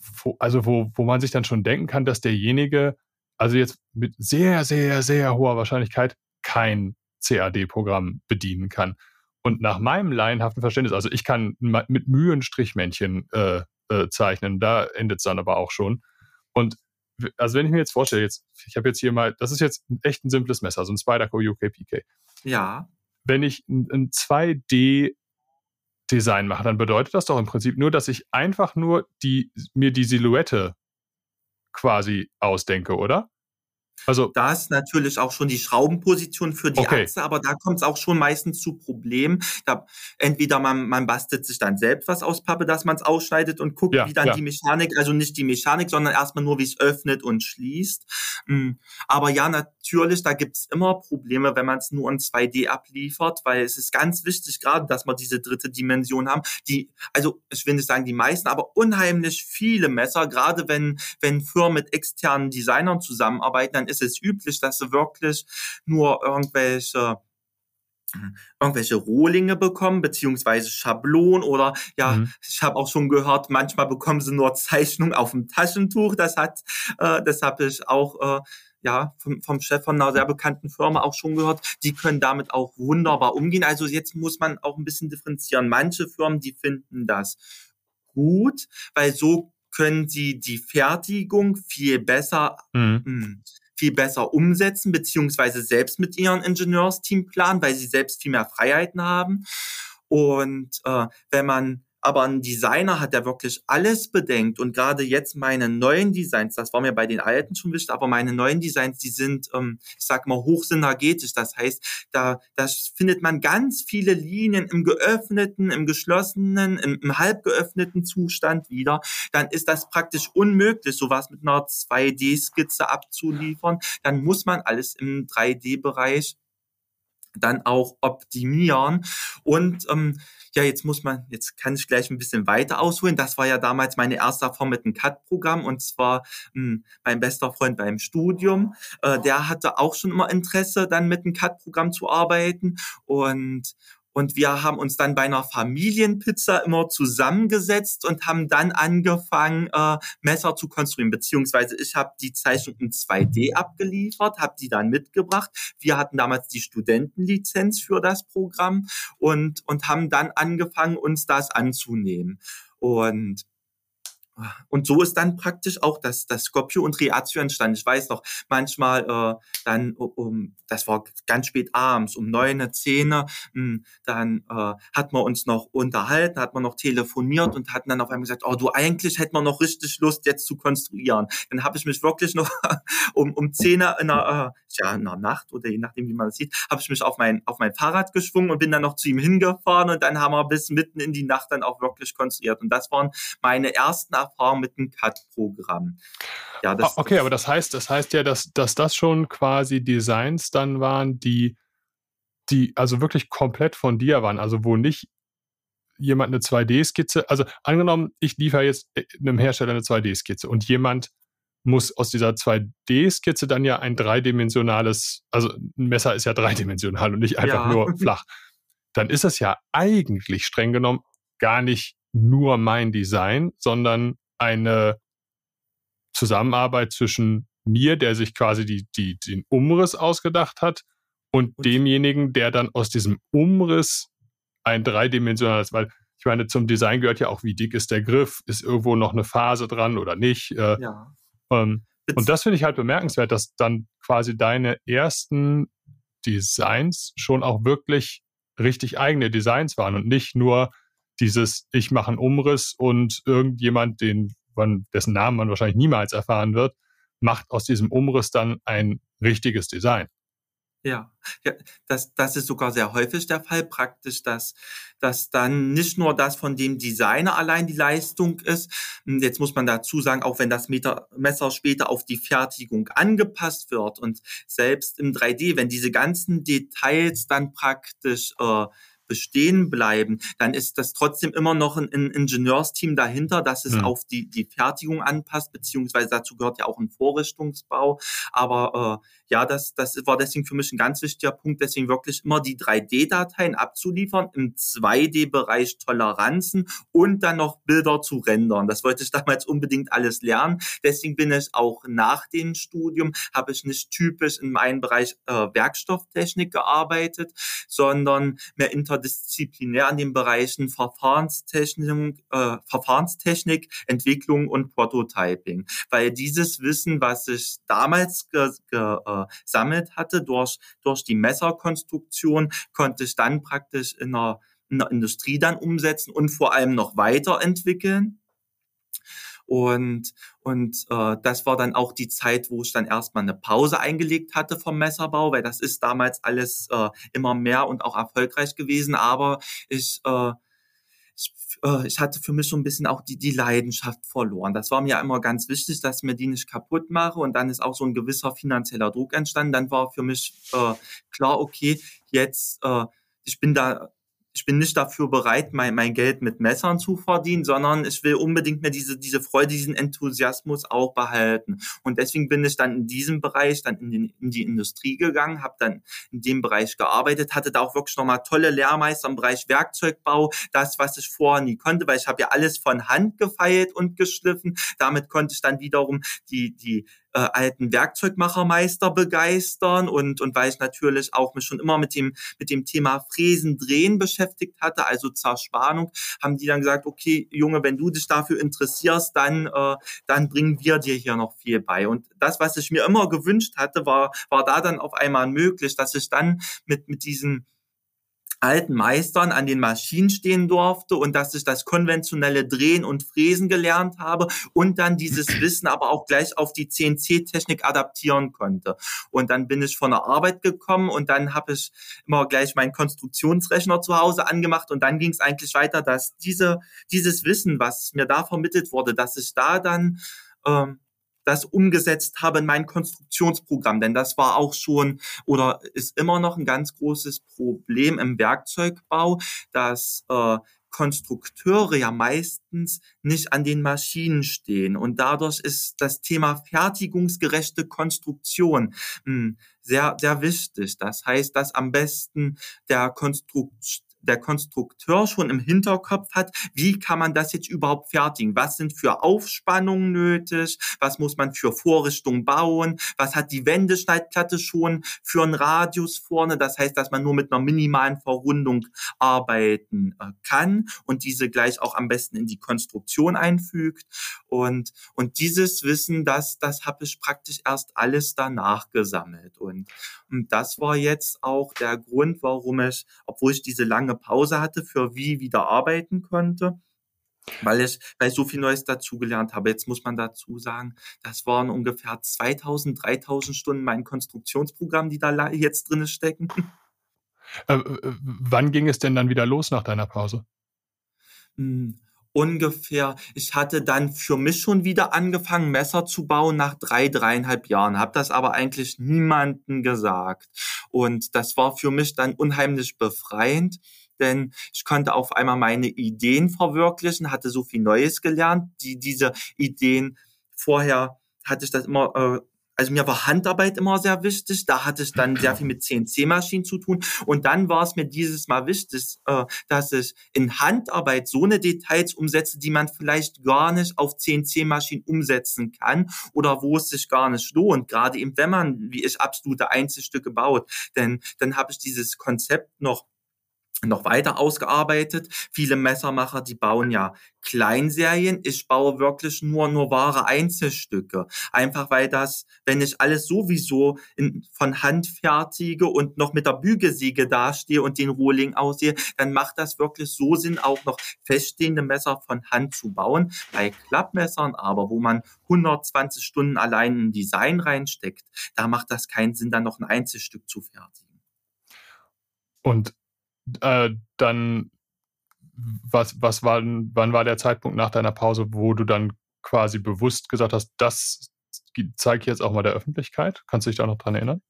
wo, also wo, wo man sich dann schon denken kann, dass derjenige, also jetzt mit sehr, sehr, sehr hoher Wahrscheinlichkeit kein CAD-Programm bedienen kann. Und nach meinem laienhaften Verständnis, also ich kann mit Mühe ein Strichmännchen äh, äh, zeichnen, da endet es dann aber auch schon. Und also wenn ich mir jetzt vorstelle, jetzt, ich habe jetzt hier mal, das ist jetzt echt ein simples Messer, so ein Spyderco UKPK. Ja. Wenn ich ein, ein 2D Design mache, dann bedeutet das doch im Prinzip nur, dass ich einfach nur die, mir die Silhouette quasi ausdenke, oder? Also da ist natürlich auch schon die Schraubenposition für die okay. Achse, aber da kommt es auch schon meistens zu Problemen. Da entweder man, man bastelt sich dann selbst was aus Pappe, dass man es ausschneidet und guckt, ja, wie dann ja. die Mechanik, also nicht die Mechanik, sondern erstmal nur, wie es öffnet und schließt. Hm. Aber ja, natürlich, da gibt es immer Probleme, wenn man es nur in 2D abliefert, weil es ist ganz wichtig, gerade, dass wir diese dritte Dimension haben. Die, also ich will nicht sagen die meisten, aber unheimlich viele Messer, gerade wenn, wenn Firmen mit externen Designern zusammenarbeiten, dann ist es üblich, dass sie wirklich nur irgendwelche irgendwelche Rohlinge bekommen, beziehungsweise Schablonen oder ja, mhm. ich habe auch schon gehört, manchmal bekommen sie nur Zeichnungen auf dem Taschentuch. Das hat, äh, das habe ich auch äh, ja vom, vom Chef von einer sehr bekannten Firma auch schon gehört. Die können damit auch wunderbar umgehen. Also jetzt muss man auch ein bisschen differenzieren. Manche Firmen, die finden das gut, weil so können sie die Fertigung viel besser mhm. Viel besser umsetzen, beziehungsweise selbst mit ihrem Ingenieursteam planen, weil sie selbst viel mehr Freiheiten haben. Und äh, wenn man aber ein Designer hat, der wirklich alles bedenkt und gerade jetzt meine neuen Designs, das war mir bei den alten schon wichtig, aber meine neuen Designs, die sind, ähm, ich sag mal, hochsynergetisch. Das heißt, da, da findet man ganz viele Linien im geöffneten, im geschlossenen, im, im halb geöffneten Zustand wieder. Dann ist das praktisch unmöglich, sowas mit einer 2D-Skizze abzuliefern. Dann muss man alles im 3D-Bereich dann auch optimieren und ähm, ja, jetzt muss man, jetzt kann ich gleich ein bisschen weiter ausholen. Das war ja damals meine erste Erfahrung mit einem CAD-Programm und zwar mh, hm, mein bester Freund beim Studium. Äh, der hatte auch schon immer Interesse, dann mit einem CAD-Programm zu arbeiten und und wir haben uns dann bei einer Familienpizza immer zusammengesetzt und haben dann angefangen, äh, Messer zu konstruieren. Beziehungsweise ich habe die Zeichnung in 2D abgeliefert, habe die dann mitgebracht. Wir hatten damals die Studentenlizenz für das Programm und, und haben dann angefangen, uns das anzunehmen. Und und so ist dann praktisch auch das, das Scorpio und Reatio entstanden. Ich weiß noch, manchmal äh, dann um, das war ganz spät abends, um neun, zehn, hm, dann äh, hat man uns noch unterhalten, hat man noch telefoniert und hatten dann auf einmal gesagt, oh du, eigentlich hätten wir noch richtig Lust, jetzt zu konstruieren. Dann habe ich mich wirklich noch um, um zehn in der, äh, ja, in der Nacht oder je nachdem, wie man das sieht, habe ich mich auf mein, auf mein Fahrrad geschwungen und bin dann noch zu ihm hingefahren und dann haben wir bis mitten in die Nacht dann auch wirklich konstruiert. Und das waren meine ersten Erfahrungen mit dem CAD-Programm. Ja, das, okay, aber das heißt, das heißt ja, dass, dass das schon quasi Designs dann waren, die, die also wirklich komplett von dir waren, also wo nicht jemand eine 2D-Skizze, also angenommen, ich liefere jetzt äh, einem Hersteller eine 2D-Skizze und jemand muss aus dieser 2D-Skizze dann ja ein dreidimensionales, also ein Messer ist ja dreidimensional und nicht einfach ja. nur flach. Dann ist das ja eigentlich streng genommen gar nicht nur mein Design, sondern eine Zusammenarbeit zwischen mir, der sich quasi die, die, den Umriss ausgedacht hat, und, und demjenigen, der dann aus diesem Umriss ein dreidimensionales, weil ich meine, zum Design gehört ja auch, wie dick ist der Griff, ist irgendwo noch eine Phase dran oder nicht. Äh, ja. ähm, und das finde ich halt bemerkenswert, dass dann quasi deine ersten Designs schon auch wirklich richtig eigene Designs waren und nicht nur dieses, ich mache einen Umriss und irgendjemand, den man, dessen Namen man wahrscheinlich niemals erfahren wird, macht aus diesem Umriss dann ein richtiges Design. Ja, ja das, das ist sogar sehr häufig der Fall, praktisch, dass, dass dann nicht nur das von dem Designer allein die Leistung ist. Hm, jetzt muss man dazu sagen, auch wenn das Messer später auf die Fertigung angepasst wird und selbst im 3D, wenn diese ganzen Details dann praktisch äh, bestehen bleiben, dann ist das trotzdem immer noch ein, ein Ingenieursteam dahinter, das es mhm. auf die, die Fertigung anpasst, beziehungsweise dazu gehört ja auch ein Vorrichtungsbau. Aber äh, ja, das, das war deswegen für mich ein ganz wichtiger Punkt, deswegen wirklich immer die 3D-Dateien abzuliefern, im 2D-Bereich Toleranzen und dann noch Bilder zu rendern. Das wollte ich damals unbedingt alles lernen. Deswegen bin ich auch nach dem Studium, habe ich nicht typisch in meinem Bereich äh, Werkstofftechnik gearbeitet, sondern mehr interdisziplinär an den Bereichen Verfahrenstechnik, äh, Verfahrenstechnik Entwicklung und Prototyping. Weil dieses Wissen, was ich damals äh, gesammelt hatte durch, durch die Messerkonstruktion, konnte ich dann praktisch in der, in der Industrie dann umsetzen und vor allem noch weiterentwickeln. Und, und äh, das war dann auch die Zeit, wo ich dann erstmal eine Pause eingelegt hatte vom Messerbau, weil das ist damals alles äh, immer mehr und auch erfolgreich gewesen. Aber ich äh, äh, ich hatte für mich so ein bisschen auch die, die Leidenschaft verloren. Das war mir immer ganz wichtig, dass ich mir die nicht kaputt mache und dann ist auch so ein gewisser finanzieller Druck entstanden. Dann war für mich äh, klar, okay, jetzt, äh, ich bin da ich bin nicht dafür bereit, mein, mein Geld mit Messern zu verdienen, sondern ich will unbedingt mehr diese, diese Freude, diesen Enthusiasmus auch behalten. Und deswegen bin ich dann in diesem Bereich, dann in, den, in die Industrie gegangen, habe dann in dem Bereich gearbeitet, hatte da auch wirklich nochmal tolle Lehrmeister im Bereich Werkzeugbau, das, was ich vorher nie konnte, weil ich habe ja alles von Hand gefeilt und geschliffen. Damit konnte ich dann wiederum die, die äh, alten Werkzeugmachermeister begeistern und, und weil ich natürlich auch mich schon immer mit dem, mit dem Thema Fräsen, Drehen beschäftigt hatte, also Zerspannung, haben die dann gesagt, okay, Junge, wenn du dich dafür interessierst, dann, äh, dann bringen wir dir hier noch viel bei. Und das, was ich mir immer gewünscht hatte, war, war da dann auf einmal möglich, dass ich dann mit, mit diesen alten Meistern an den Maschinen stehen durfte und dass ich das konventionelle Drehen und Fräsen gelernt habe und dann dieses Wissen aber auch gleich auf die CNC-Technik adaptieren konnte. Und dann bin ich von der Arbeit gekommen und dann habe ich immer gleich meinen Konstruktionsrechner zu Hause angemacht und dann ging es eigentlich weiter, dass diese, dieses Wissen, was mir da vermittelt wurde, dass ich da dann ähm, das umgesetzt habe in mein Konstruktionsprogramm. Denn das war auch schon oder ist immer noch ein ganz großes Problem im Werkzeugbau, dass äh, Konstrukteure ja meistens nicht an den Maschinen stehen. Und dadurch ist das Thema fertigungsgerechte Konstruktion mh, hm, sehr, sehr wichtig. Das heißt, dass am besten der Konstrukt der Konstrukteur schon im Hinterkopf hat, wie kann man das jetzt überhaupt fertigen? Was sind für Aufspannungen nötig? Was muss man für Vorrichtungen bauen? Was hat die Wendeschneidplatte schon für einen Radius vorne? Das heißt, dass man nur mit einer minimalen Verrundung arbeiten äh, kann und diese gleich auch am besten in die Konstruktion einfügt. Und, und dieses Wissen, das, das habe ich praktisch erst alles danach gesammelt. Und, und das war jetzt auch der Grund, warum ich, obwohl ich diese lange Pause hatte, für wie wieder arbeiten konnte weil ich, weil ich so viel Neues dazugelernt habe. Jetzt muss man dazu sagen, das waren ungefähr 2000, 3000 Stunden mein Konstruktionsprogramm, die da jetzt drin stecken. Äh, wann ging es denn dann wieder los nach deiner Pause? Hm, ungefähr, ich hatte dann für mich schon wieder angefangen, Messer zu bauen nach drei, dreieinhalb Jahren, habe das aber eigentlich niemandem gesagt. Und das war für mich dann unheimlich befreiend, denn ich konnte auf einmal meine Ideen verwirklichen, hatte so viel Neues gelernt, die diese Ideen vorher hatte ich das immer äh, also mir war Handarbeit immer sehr wichtig. Da hatte ich dann sehr viel mit CNC-Maschinen zu tun. Und dann war es mir dieses Mal wichtig, äh, dass ich in Handarbeit so eine Details umsetze, die man vielleicht gar nicht auf CNC-Maschinen umsetzen kann oder wo es sich gar nicht lohnt. Gerade eben, wenn man, wie ich, absolute Einzelstücke baut. Denn dann habe ich dieses Konzept noch noch weiter ausgearbeitet. Viele Messermacher, die bauen ja Kleinserien. Ich baue wirklich nur, nur wahre Einzelstücke. Einfach weil das, wenn ich alles sowieso in, von Hand fertige und noch mit der Bügelsäge dastehe und den Rohling aussehe, dann macht das wirklich so Sinn, auch noch feststehende Messer von Hand zu bauen. Bei Klappmessern aber, wo man 120 Stunden allein in Design reinsteckt, da macht das keinen Sinn, dann noch ein Einzelstück zu fertigen. Und äh, dann, was, was war, wann war der Zeitpunkt nach deiner Pause, wo du dann quasi bewusst gesagt hast, das zeige ich jetzt auch mal der Öffentlichkeit? Kannst du dich da noch dran erinnern?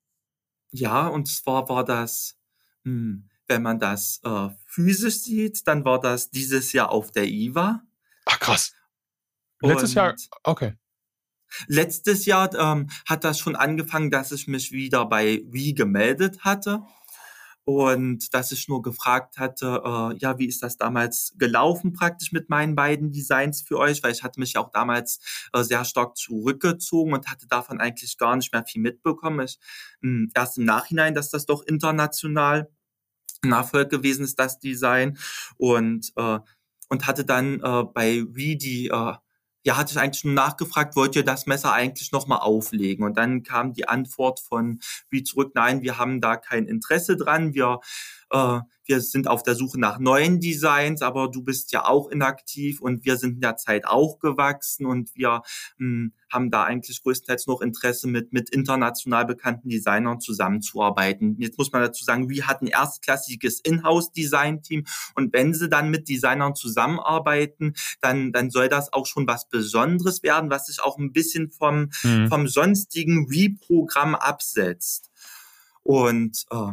Ja, und zwar war das, hm, wenn man das äh, physisch sieht, dann war das dieses Jahr auf der IWA. Ach krass. Letztes und Jahr, okay. Letztes Jahr ähm, hat das schon angefangen, dass ich mich wieder bei Wie gemeldet hatte und dass ich nur gefragt hatte, äh, ja, wie ist das damals gelaufen praktisch mit meinen beiden Designs für euch, weil ich hatte mich auch damals äh, sehr stark zurückgezogen und hatte davon eigentlich gar nicht mehr viel mitbekommen. Ich, mh, hm, erst im Nachhinein, dass das doch international ein Erfolg gewesen ist, das Design und äh, und hatte dann äh, bei Wie die äh, ja, hatte ich eigentlich nur nachgefragt, wollt ihr das Messer eigentlich nochmal auflegen? Und dann kam die Antwort von wie zurück, nein, wir haben da kein Interesse dran, wir äh, wir sind auf der Suche nach neuen Designs, aber du bist ja auch inaktiv und wir sind in der Zeit auch gewachsen und wir mh, hm, haben da eigentlich größtenteils noch Interesse mit, mit international bekannten Designern zusammenzuarbeiten. Jetzt muss man dazu sagen, wir hatten erstklassiges Inhouse-Design-Team und wenn sie dann mit Designern zusammenarbeiten, dann, dann soll das auch schon was Besonderes werden, was sich auch ein bisschen vom, mhm. vom sonstigen Re-Programm absetzt. Und äh,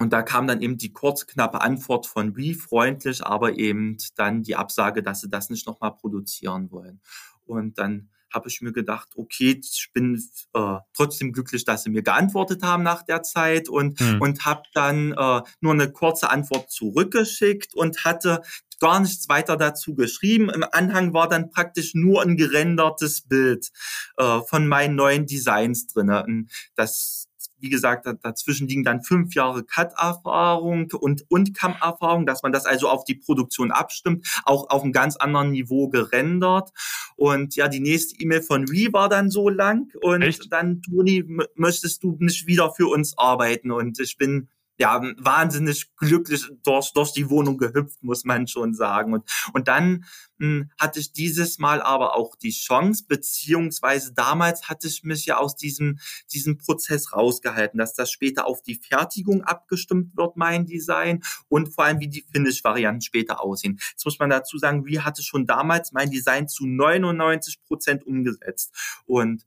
und da kam dann eben die kurz knappe Antwort von wie freundlich, aber eben dann die Absage, dass sie das nicht nochmal produzieren wollen. Und dann habe ich mir gedacht, okay, ich bin äh, trotzdem glücklich, dass sie mir geantwortet haben nach der Zeit und, hm. und habe dann äh, nur eine kurze Antwort zurückgeschickt und hatte gar nichts weiter dazu geschrieben. Im Anhang war dann praktisch nur ein gerendertes Bild äh, von meinen neuen Designs drinne. Das wie gesagt, dazwischen liegen dann fünf Jahre Cut-Erfahrung und, und Cam-Erfahrung, dass man das also auf die Produktion abstimmt, auch auf einem ganz anderen Niveau gerendert. Und ja, die nächste E-Mail von Wii war dann so lang und Echt? dann, Toni, möchtest du nicht wieder für uns arbeiten? Und ich bin ja, wahnsinnig glücklich durch, durch die Wohnung gehüpft, muss man schon sagen. Und, und dann mh, hm, hatte ich dieses Mal aber auch die Chance, beziehungsweise damals hatte ich mich ja aus diesem, diesem Prozess rausgehalten, dass das später auf die Fertigung abgestimmt wird, mein Design, und vor allem, wie die Finish-Varianten später aussehen. Jetzt muss man dazu sagen, wie hatte schon damals mein Design zu 99 Prozent umgesetzt. Und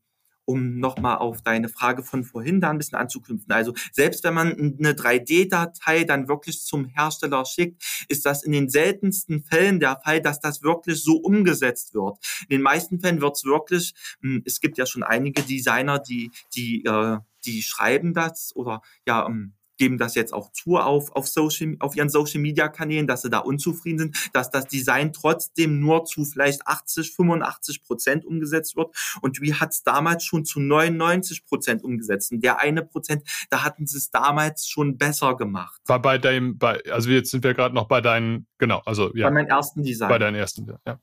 um nochmal auf deine Frage von vorhin da ein bisschen anzuknüpfen. Also selbst wenn man eine 3D-Datei dann wirklich zum Hersteller schickt, ist das in den seltensten Fällen der Fall, dass das wirklich so umgesetzt wird. In den meisten Fällen wird es wirklich, hm, es gibt ja schon einige Designer, die, die, äh, die schreiben das oder ja, ähm, geben das jetzt auch zu auf, auf, Social, auf ihren Social Media Kanälen, dass sie da unzufrieden sind, dass das Design trotzdem nur zu vielleicht 80, 85 Prozent umgesetzt wird. Und wie hat es damals schon zu 99 Prozent umgesetzt? Und der eine Prozent, da hatten sie es damals schon besser gemacht. War bei deinem, bei, also jetzt sind wir gerade noch bei deinen, genau, also ja. Bei meinem ersten Design. Bei deinem ersten, ja.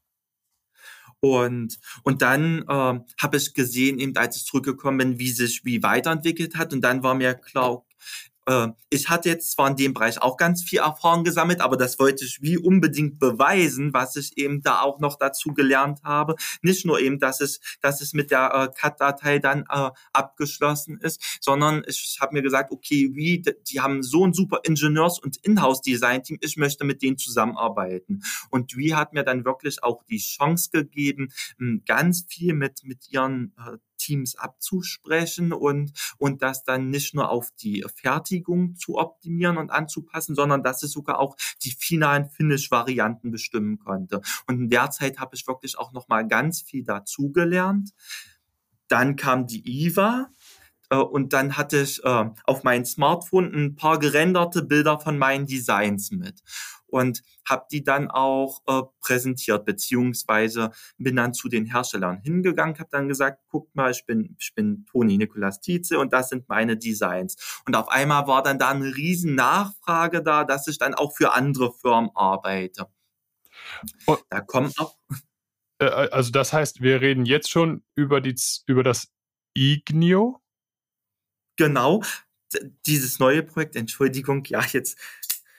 Und, und dann äh, habe ich gesehen, eben als ich zurückgekommen bin, wie sich wie weiterentwickelt hat. Und dann war mir klar, äh, ich hatte jetzt zwar in dem Bereich auch ganz viel Erfahrung gesammelt, aber das wollte ich wie unbedingt beweisen, was ich eben da auch noch dazu gelernt habe. Nicht nur eben, dass es, dass es mit der äh, CAD-Datei dann äh, abgeschlossen ist, sondern ich habe mir gesagt, okay, wie, die haben so ein super Ingenieurs- und Inhouse-Design-Team, ich möchte mit denen zusammenarbeiten. Und wie hat mir dann wirklich auch die Chance gegeben, ganz viel mit, mit ihren äh, Teams abzusprechen und, und das dann nicht nur auf die Fertigung zu optimieren und anzupassen, sondern dass es sogar auch die finalen Finish-Varianten bestimmen konnte. Und in der Zeit habe ich wirklich auch nochmal ganz viel dazugelernt. Dann kam die IVA, äh, und dann hatte ich äh, auf mein Smartphone ein paar gerenderte Bilder von meinen Designs mit und habe die dann auch äh, präsentiert, beziehungsweise bin dann zu den Herstellern hingegangen, habe dann gesagt, guckt mal, ich bin, ich bin Toni Nikolas Tietze und das sind meine Designs. Und auf einmal war dann da eine riesen Nachfrage da, dass ich dann auch für andere Firmen arbeite. Oh. da kommen auch. Äh, äh, also das heißt, wir reden jetzt schon über, die, über das Ignio? Genau, dieses neue Projekt, Entschuldigung, ja, jetzt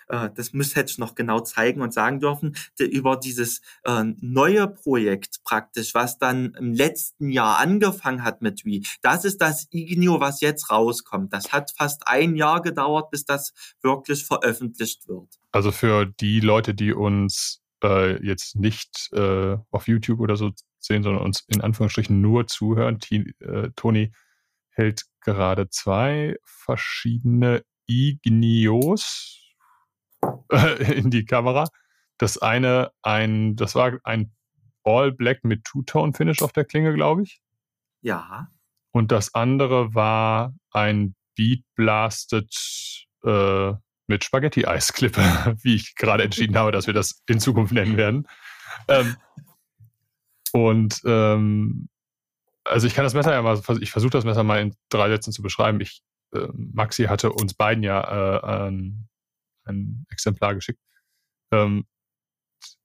äh, das müsste hätte ich noch genau zeigen und sagen dürfen, über dieses äh, neue Projekt praktisch, was dann im letzten Jahr angefangen hat mit Wie. Das ist das Ignio, was jetzt rauskommt. Das hat fast ein Jahr gedauert, bis das wirklich veröffentlicht wird. Also für die Leute, die uns äh, jetzt nicht äh, auf YouTube oder so sehen, sondern uns in Anführungsstrichen nur zuhören, T äh, Toni hält gerade zwei verschiedene Ignios in die Kamera. Das eine, ein, das war ein All Black mit Two-Tone-Finish auf der Klinge, glaube ich. Ja. Und das andere war ein Beat Blasted äh, mit Spaghetti-Eisklippe, wie ich gerade entschieden habe, dass wir das in Zukunft nennen werden. Ähm, und ähm, also ich kann das Messer ja mal, ich versuche das Messer mal in drei Sätzen zu beschreiben. Ich, äh, Maxi hatte uns beiden ja äh, ein, ein Exemplar geschickt. Ähm,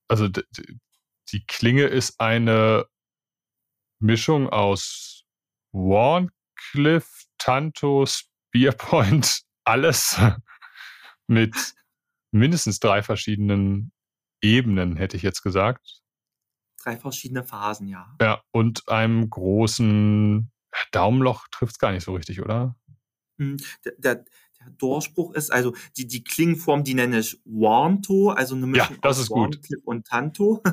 also die Klinge ist eine Mischung aus Warncliffe, Tanto, Spearpoint, alles mit mindestens drei verschiedenen Ebenen, hätte ich jetzt gesagt. Drei verschiedene Phasen, ja. Ja, und einem großen Daumenloch trifft es gar nicht so richtig, oder? Hm, der, der, Durchbruch ist. Also die, die Klingenform, die nenne ich Warnto, also eine Mischung ja, das aus ist Warnclip und Tanto.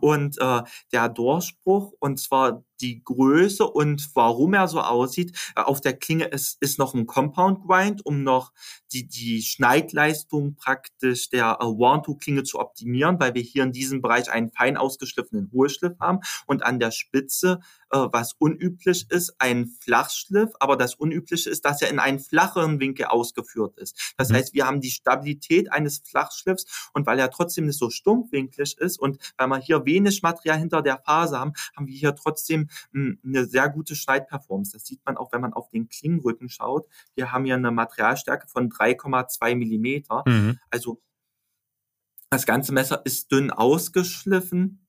Und äh, der Durchbruch, und zwar die Größe und warum er so aussieht, äh, auf der Klinge ist, ist noch ein Compound Grind, um noch die, die Schneidleistung praktisch der äh, One-Two-Klinge zu optimieren, weil wir hier in diesem Bereich einen fein ausgeschliffenen Hohlschliff haben und an der Spitze, was unüblich ist, ein Flachschliff, aber das Unübliche ist, dass er in einen flacheren Winkel ausgeführt ist. Das mhm. heißt, wir haben die Stabilität eines Flachschliffs und weil er trotzdem nicht so stumpfwinklig ist und weil wir hier wenig Material hinter der Phase haben, haben wir hier trotzdem mh, eine sehr gute Schneidperformance. Das sieht man auch, wenn man auf den Klingenrücken schaut. Wir haben hier eine Materialstärke von 3,2 Millimeter. Mhm. Also das ganze Messer ist dünn ausgeschliffen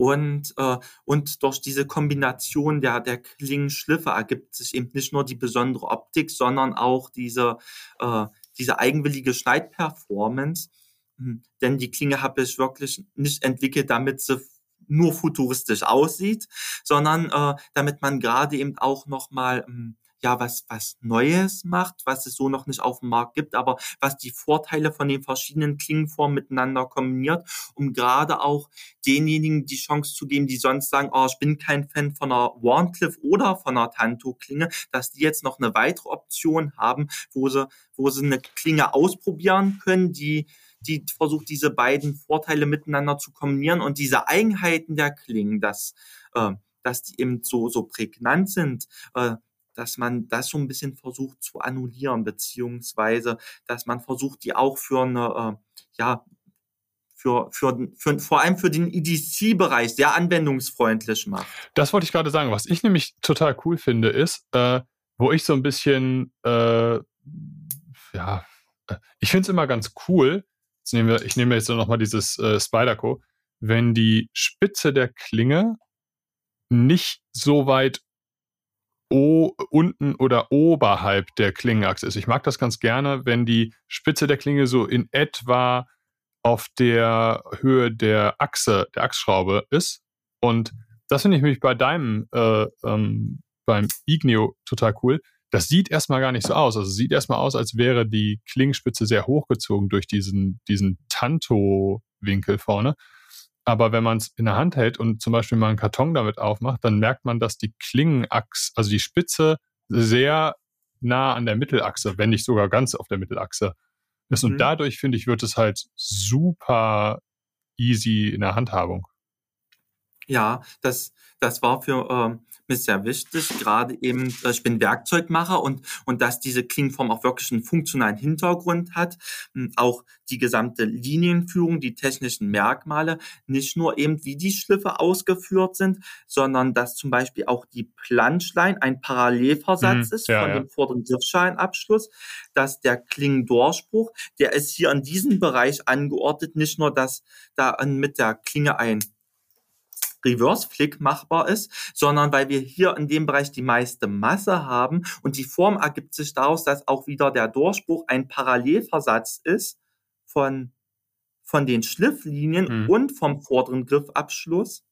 und, äh, und durch diese Kombination der, der Klingenschliffe ergibt sich eben nicht nur die besondere Optik, sondern auch diese, äh, diese eigenwillige Schneidperformance. Hm, denn die Klinge habe ich wirklich nicht entwickelt, damit sie nur futuristisch aussieht, sondern äh, damit man gerade eben auch nochmal hm, ja was was Neues macht, was es so noch nicht auf dem Markt gibt, aber was die Vorteile von den verschiedenen Klingenformen miteinander kombiniert, um gerade auch denjenigen die Chance zu geben, die sonst sagen, oh, ich bin kein Fan von einer Warncliffe oder von einer Tanto-Klinge, dass die jetzt noch eine weitere Option haben, wo sie wo sie eine Klinge ausprobieren können, die die versucht, diese beiden Vorteile miteinander zu kombinieren und diese Eigenheiten der Klingen, dass, äh, dass die eben so, so prägnant sind, äh, dass man das so ein bisschen versucht zu annullieren, beziehungsweise, dass man versucht, die auch für eine, äh, ja, für, für, für, vor allem für den EDC-Bereich sehr anwendungsfreundlich macht. Das wollte ich gerade sagen. Was ich nämlich total cool finde, ist, äh, wo ich so ein bisschen, äh, ja, äh, ich finde es immer ganz cool, Jetzt nehmen wir, ich nehme jetzt nochmal dieses äh, Spyderco, wenn die Spitze der Klinge nicht so weit o unten oder oberhalb der Klingenachse ist. Ich mag das ganz gerne, wenn die Spitze der Klinge so in etwa auf der Höhe der Achse, der Achsschraube ist. Und das finde ich nämlich bei deinem, äh, ähm, beim Ignio total cool, das sieht erstmal gar nicht so aus. Also sieht erstmal aus, als wäre die Klingenspitze sehr hochgezogen durch diesen, diesen Tanto-Winkel vorne. Aber wenn man es in der Hand hält und zum Beispiel mal einen Karton damit aufmacht, dann merkt man, dass die Klingenachse, also die Spitze, sehr nah an der Mittelachse, wenn nicht sogar ganz auf der Mittelachse ist. Mhm. Und dadurch, finde ich, wird es halt super easy in der Handhabung. Ja, das, das war für äh, mich sehr wichtig, gerade eben, äh, ich bin Werkzeugmacher und, und dass diese Klingenform auch wirklich einen funktionalen Hintergrund hat, hm, auch die gesamte Linienführung, die technischen Merkmale, nicht nur eben wie die Schliffe ausgeführt sind, sondern dass zum Beispiel auch die Planschlein ein Parallelversatz mhm, ist ja, von ja. dem vorderen Griffschalenabschluss, dass der Klingendurchbruch, der ist hier in diesem Bereich angeordnet, nicht nur, dass da mit der Klinge ein Reverse-Flick machbar ist, sondern weil wir hier in dem Bereich die meiste Masse haben und die Form ergibt sich daraus, dass auch wieder der Durchbruch ein Parallelversatz ist von, von den Schlifflinien mhm. und vom vorderen Griffabschluss.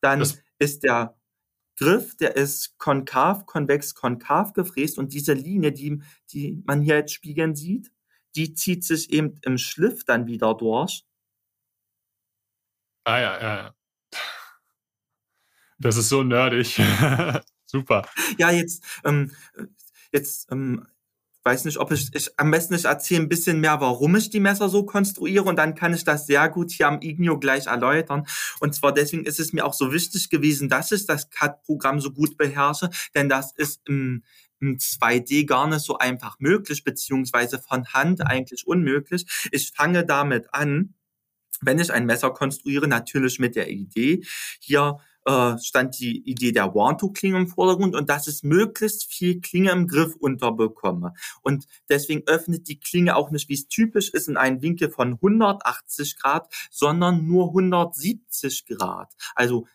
Dann das ist der Griff, der ist konkav, konvex, konkav gefräst und diese Linie, die, die man hier jetzt spiegeln sieht, die zieht sich eben im Schliff dann wieder durch. Ah ja, ja, ja. Das ist so nerdig. Super. Ja, jetzt, ähm, jetzt ähm, weiß nicht, ob ich, ich am besten ich erzähle ein bisschen mehr, warum ich die Messer so konstruiere und dann kann ich das sehr gut hier am Ignio gleich erläutern. Und zwar deswegen ist es mir auch so wichtig gewesen, dass ich das CAD-Programm so gut beherrsche, denn das ist im, im 2D gar nicht so einfach möglich, beziehungsweise von Hand eigentlich unmöglich. Ich fange damit an, wenn ich ein Messer konstruiere, natürlich mit der Idee, hier äh, stand die Idee der One-to-Klinge im Vordergrund und dass es möglichst viel Klinge im Griff unterbekomme. Und deswegen öffnet die Klinge auch nicht, wie es typisch ist, in einen Winkel von 180 Grad, sondern nur 170 Grad. Also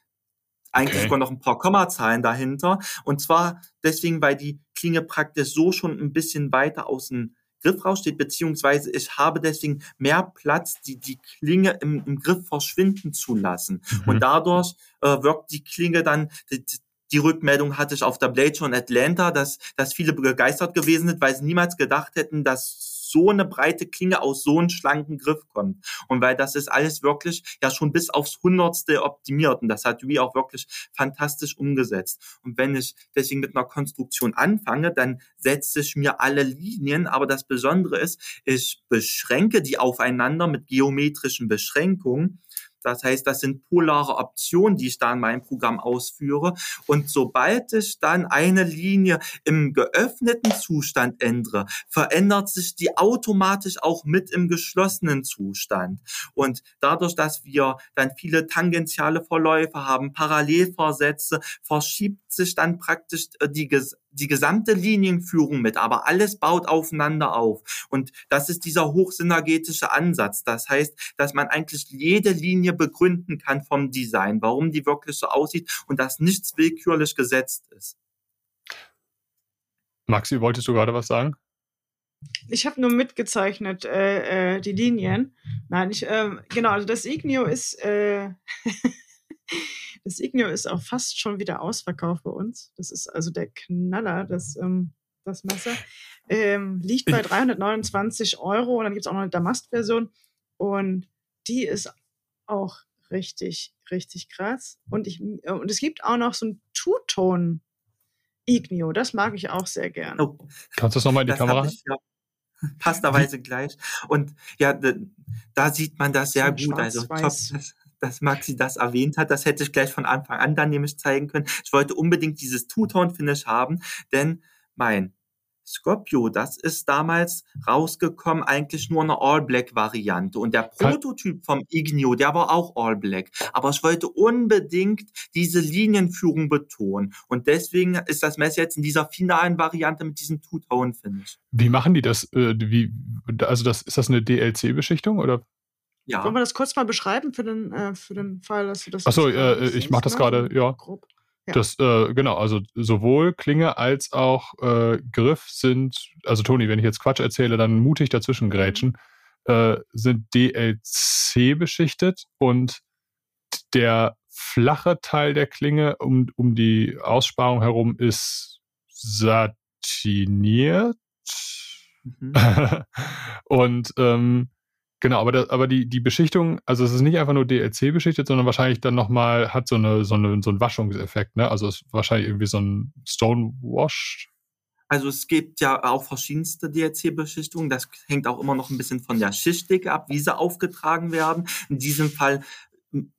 eigentlich okay. sogar noch ein paar Kommazahlen dahinter. Und zwar deswegen, weil die Klinge praktisch so schon ein bisschen weiter aus dem Griff raussteht, beziehungsweise ich habe deswegen mehr Platz, die, die Klinge im, im Griff verschwinden zu lassen. Mhm. Und dadurch äh, wirkt die Klinge dann, die, die Rückmeldung hatte ich auf der Blade schon Atlanta, dass, dass viele begeistert gewesen sind, weil sie niemals gedacht hätten, dass so eine breite Klinge aus so einem schlanken Griff kommt. Und weil das ist alles wirklich ja schon bis aufs Hundertste optimiert. Und das hat Wii auch wirklich fantastisch umgesetzt. Und wenn ich deswegen mit einer Konstruktion anfange, dann setze ich mir alle Linien. Aber das Besondere ist, ich beschränke die aufeinander mit geometrischen Beschränkungen das heißt, das sind polare Optionen, die ich da in meinem Programm ausführe. Und sobald ich dann eine Linie im geöffneten Zustand ändere, verändert sich die automatisch auch mit im geschlossenen Zustand. Und dadurch, dass wir dann viele tangentiale Verläufe haben, Parallelversätze, verschiebt sich dann praktisch äh, die, die gesamte Linienführung mit, aber alles baut aufeinander auf. Und das ist dieser hochsynergetische Ansatz. Das heißt, dass man eigentlich jede Linie begründen kann vom Design, warum die wirklich so aussieht und dass nichts willkürlich gesetzt ist. Maxi, wolltest du gerade was sagen? Ich habe nur mitgezeichnet äh, äh, die Linien. Nein, ich äh, genau. Also das Ignio ist äh, Das Ignio ist auch fast schon wieder ausverkauft bei uns. Das ist also der Knaller, das, ähm, das Messer. Ähm, liegt bei 329 Euro und dann gibt es auch noch eine Damast-Version. Und die ist auch richtig, richtig krass. Und, ich, äh, und es gibt auch noch so ein Two-Tone Ignio. Das mag ich auch sehr gerne. Oh. Kannst du das nochmal in die das Kamera? Ich, ja, passterweise gleich. Und ja, da sieht man das sehr gut. Also top, das, dass Maxi das erwähnt hat. Das hätte ich gleich von Anfang an dann nämlich zeigen können. Ich wollte unbedingt dieses Two-Tone-Finish haben, denn mein Scorpio, das ist damals rausgekommen, eigentlich nur eine All-Black-Variante. Und der Prototyp vom Ignio, der war auch All-Black. Aber ich wollte unbedingt diese Linienführung betonen. Und deswegen ist das Messer jetzt in dieser finalen Variante mit diesem Two-Tone-Finish. Wie machen die das? Äh, wie, also das, ist das eine DLC-Beschichtung oder? Ja. Wollen wir das kurz mal beschreiben für den, äh, für den Fall, dass du das. Achso, äh, ich mache das gerade, ja. Grob. Ja. Das, äh, genau, also sowohl Klinge als auch äh, Griff sind, also Toni, wenn ich jetzt Quatsch erzähle, dann mutig dazwischen grätschen, äh, sind DLC beschichtet und der flache Teil der Klinge um, um die Aussparung herum ist satiniert. Mhm. und ähm, Genau, aber, das, aber die, die Beschichtung, also es ist nicht einfach nur DLC beschichtet, sondern wahrscheinlich dann nochmal hat so, eine, so, eine, so einen Waschungseffekt, ne? Also es ist wahrscheinlich irgendwie so ein Stonewash. Also es gibt ja auch verschiedenste DLC-Beschichtungen. Das hängt auch immer noch ein bisschen von der Schichtdicke ab, wie sie aufgetragen werden. In diesem Fall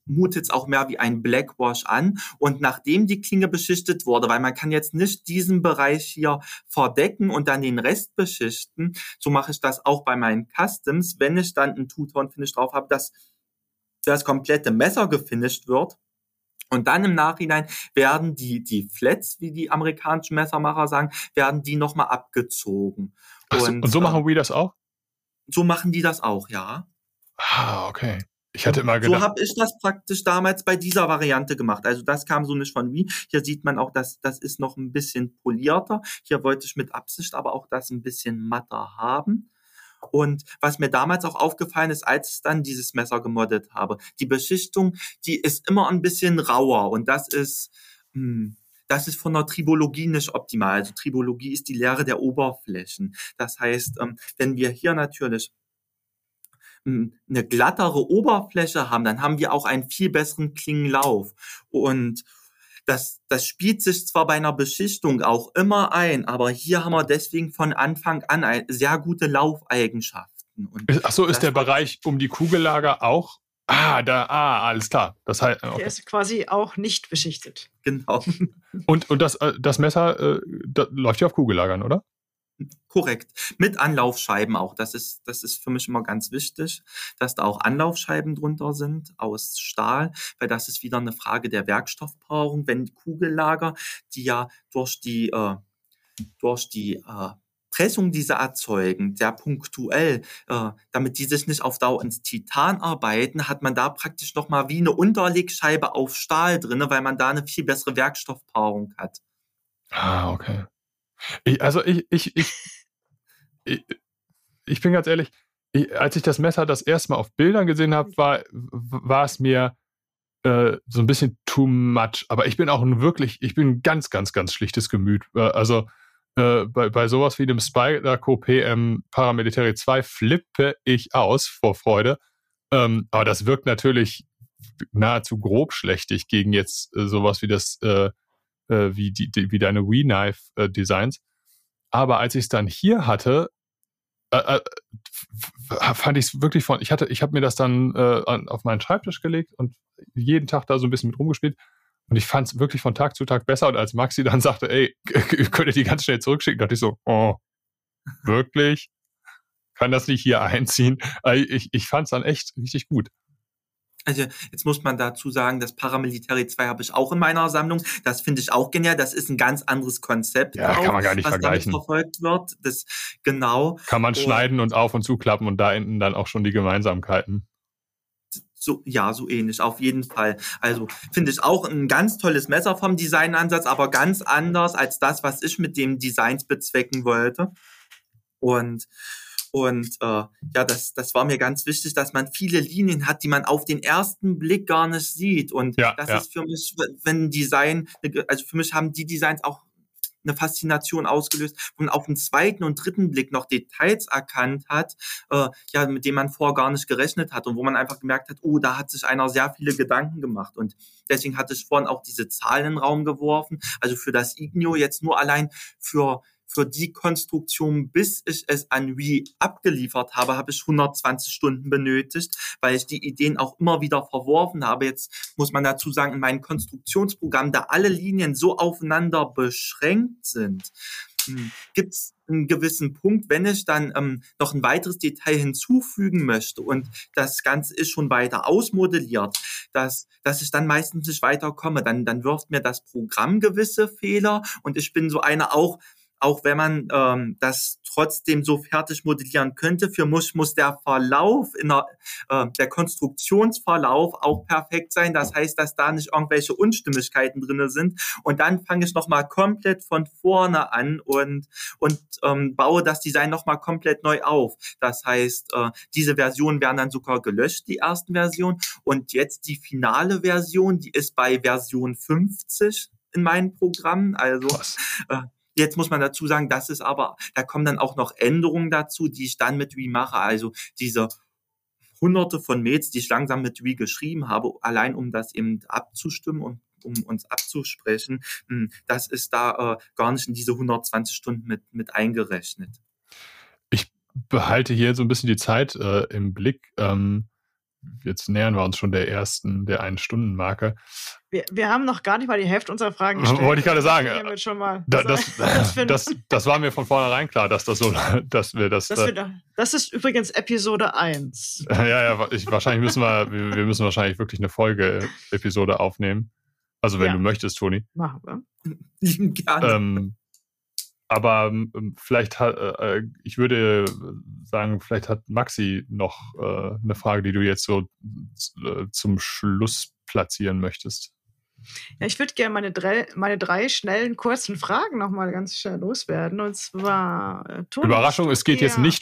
mutet es auch mehr wie ein Blackwash an. Und nachdem die Klinge beschichtet wurde, weil man kann jetzt nicht diesen Bereich hier verdecken und dann den Rest beschichten, so mache ich das auch bei meinen Customs, wenn ich dann ein Two-Tone-Finish drauf habe, dass das komplette Messer gefinisht wird. Und dann im Nachhinein werden die, die Flats, wie die amerikanischen Messermacher sagen, werden die nochmal abgezogen. So, und, und, so machen ähm, wir das auch? So machen die das auch, ja. Ah, okay. Ich hatte immer gedacht. So habe ich das praktisch damals bei dieser Variante gemacht. Also das kam so nicht von wie. Hier sieht man auch, dass das ist noch ein bisschen polierter. Hier wollte ich mit Absicht aber auch das ein bisschen matter haben. Und was mir damals auch aufgefallen ist, als ich dann dieses Messer gemoddet habe, die Beschichtung, die ist immer ein bisschen rauer und das ist, hm, das ist von der Tribologie nicht optimal. Also Tribologie ist die Lehre der Oberflächen. Das heißt, ähm, wenn wir hier natürlich eine glattere Oberfläche haben, dann haben wir auch einen viel besseren Klingenlauf. Und das, das spielt sich zwar bei einer Beschichtung auch immer ein, aber hier haben wir deswegen von Anfang an sehr gute Laufeigenschaften. Und Ach so, ist der Bereich um die Kugellager auch? Ah, da, ah, alles klar. Das heißt, okay. Der ist quasi auch nicht beschichtet. Genau. Und, und das, äh, das Messer äh, das läuft ja auf Kugellagern, oder? Korrekt. Mit Anlaufscheiben auch. Das ist, das ist für mich immer ganz wichtig, dass da auch Anlaufscheiben drunter sind aus Stahl, weil das ist wieder eine Frage der Werkstoffpaarung. Wenn die Kugellager, die ja durch die, äh, durch die äh, Pressung, die sie erzeugen, sehr punktuell, äh, damit die sich nicht auf Dauer ins Titan arbeiten, hat man da praktisch nochmal wie eine Unterlegscheibe auf Stahl drinne, weil man da eine viel bessere Werkstoffpaarung hat. Ah, okay. Ich, also ich, ich, ich, ich, ich bin ganz ehrlich, ich, als ich das Messer das erste Mal auf Bildern gesehen habe, war, war es mir äh, so ein bisschen too much. Aber ich bin auch ein wirklich, ich bin ein ganz, ganz, ganz schlichtes Gemüt. Äh, also äh, bei, bei sowas wie dem Spyderco PM Paramilitary 2 flippe ich aus vor Freude. Ähm, aber das wirkt natürlich nahezu grobschlächtig gegen jetzt äh, sowas wie das äh, wie, die, die, wie deine Wii-Knife-Designs. Äh, Aber als ich es dann hier hatte, äh, äh fand ich es wirklich von, ich hatte, ich habe mir das dann äh, auf meinen Schreibtisch gelegt und jeden Tag da so ein bisschen mit rumgespielt. Und ich fand es wirklich von Tag zu Tag besser. Und als Maxi dann sagte, ey, könnt ihr die ganz schnell zurückschicken, dachte ich so, oh, wirklich? Kann das nicht hier einziehen? Ich, ich fand es dann echt richtig gut. Also jetzt muss man dazu sagen, das Paramilitary 2 habe ich auch in meiner Sammlung. Das finde ich auch genial. Das ist ein ganz anderes Konzept, ja, auch, kann man gar nicht was vergleichen. damit verfolgt wird. Das genau. Kann man schneiden und auf und zuklappen und da enden dann auch schon die Gemeinsamkeiten. So, ja, so ähnlich, auf jeden Fall. Also finde ich auch ein ganz tolles Messer vom Designansatz, aber ganz anders als das, was ich mit dem Designs bezwecken wollte. Und und äh, ja, das, das war mir ganz wichtig, dass man viele Linien hat, die man auf den ersten Blick gar nicht sieht. Und ja, das ja. ist für mich, wenn Design, also für mich haben die Designs auch eine Faszination ausgelöst und auf den zweiten und dritten Blick noch Details erkannt hat, äh, ja, mit denen man vorher gar nicht gerechnet hat und wo man einfach gemerkt hat, oh, da hat sich einer sehr viele Gedanken gemacht und deswegen hatte ich vorhin auch diese Zahlen in den Raum geworfen, also für das Ignio jetzt nur allein für für die Konstruktion, bis ich es an Wii abgeliefert habe, habe ich 120 Stunden benötigt, weil ich die Ideen auch immer wieder verworfen habe. Jetzt muss man dazu sagen, in meinem Konstruktionsprogramm, da alle Linien so aufeinander beschränkt sind, hm, gibt es einen gewissen Punkt, wenn ich dann ähm, noch ein weiteres Detail hinzufügen möchte und das Ganze ist schon weiter ausmodelliert, dass, dass ich dann meistens nicht weiterkomme, dann, dann wirft mir das Programm gewisse Fehler und ich bin so einer auch, auch wenn man ähm, das trotzdem so fertig modellieren könnte, für mich muss der Verlauf in der, äh, der Konstruktionsverlauf auch perfekt sein. Das heißt, dass da nicht irgendwelche Unstimmigkeiten drinne sind. Und dann fange ich nochmal komplett von vorne an und, und ähm, baue das Design nochmal komplett neu auf. Das heißt, äh, diese Versionen werden dann sogar gelöscht, die ersten Versionen. Und jetzt die finale Version, die ist bei Version 50 in meinen Programmen. Also äh, Jetzt muss man dazu sagen, das ist aber, da kommen dann auch noch Änderungen dazu, die ich dann mit Wii mache. Also diese hunderte von Mails, die ich langsam mit Wie geschrieben habe, allein um das eben abzustimmen und um uns abzusprechen. Hm, das ist da äh, gar nicht in diese 120 Stunden mit, mit eingerechnet. Ich behalte hier so ein bisschen die Zeit äh, im Blick. Ähm, jetzt nähern wir uns schon der ersten, der Ein-Stunden-Marke. Wir, wir, haben noch gar nicht mal die Hälfte unserer Fragen gestellt. Wollte ich gerade sagen. Das, schon mal. Da, das, das, das, das, war mir von vornherein klar, dass das so, dass wir das. Das, wir, das ist übrigens Episode 1. ja, ja, ich, wahrscheinlich müssen wir, wir müssen wahrscheinlich wirklich eine Folge-Episode aufnehmen. Also wenn ja. du möchtest, Toni. Machen wir. Gerne. Ähm, aber ähm, vielleicht hat, äh, äh, ich würde sagen, vielleicht hat Maxi noch äh, eine Frage, die du jetzt so äh, zum Schluss platzieren möchtest. Ja, ich würde gerne meine drei, meine drei schnellen, kurzen Fragen nochmal ganz schnell loswerden. Und zwar, äh, Überraschung, es geht jetzt nicht um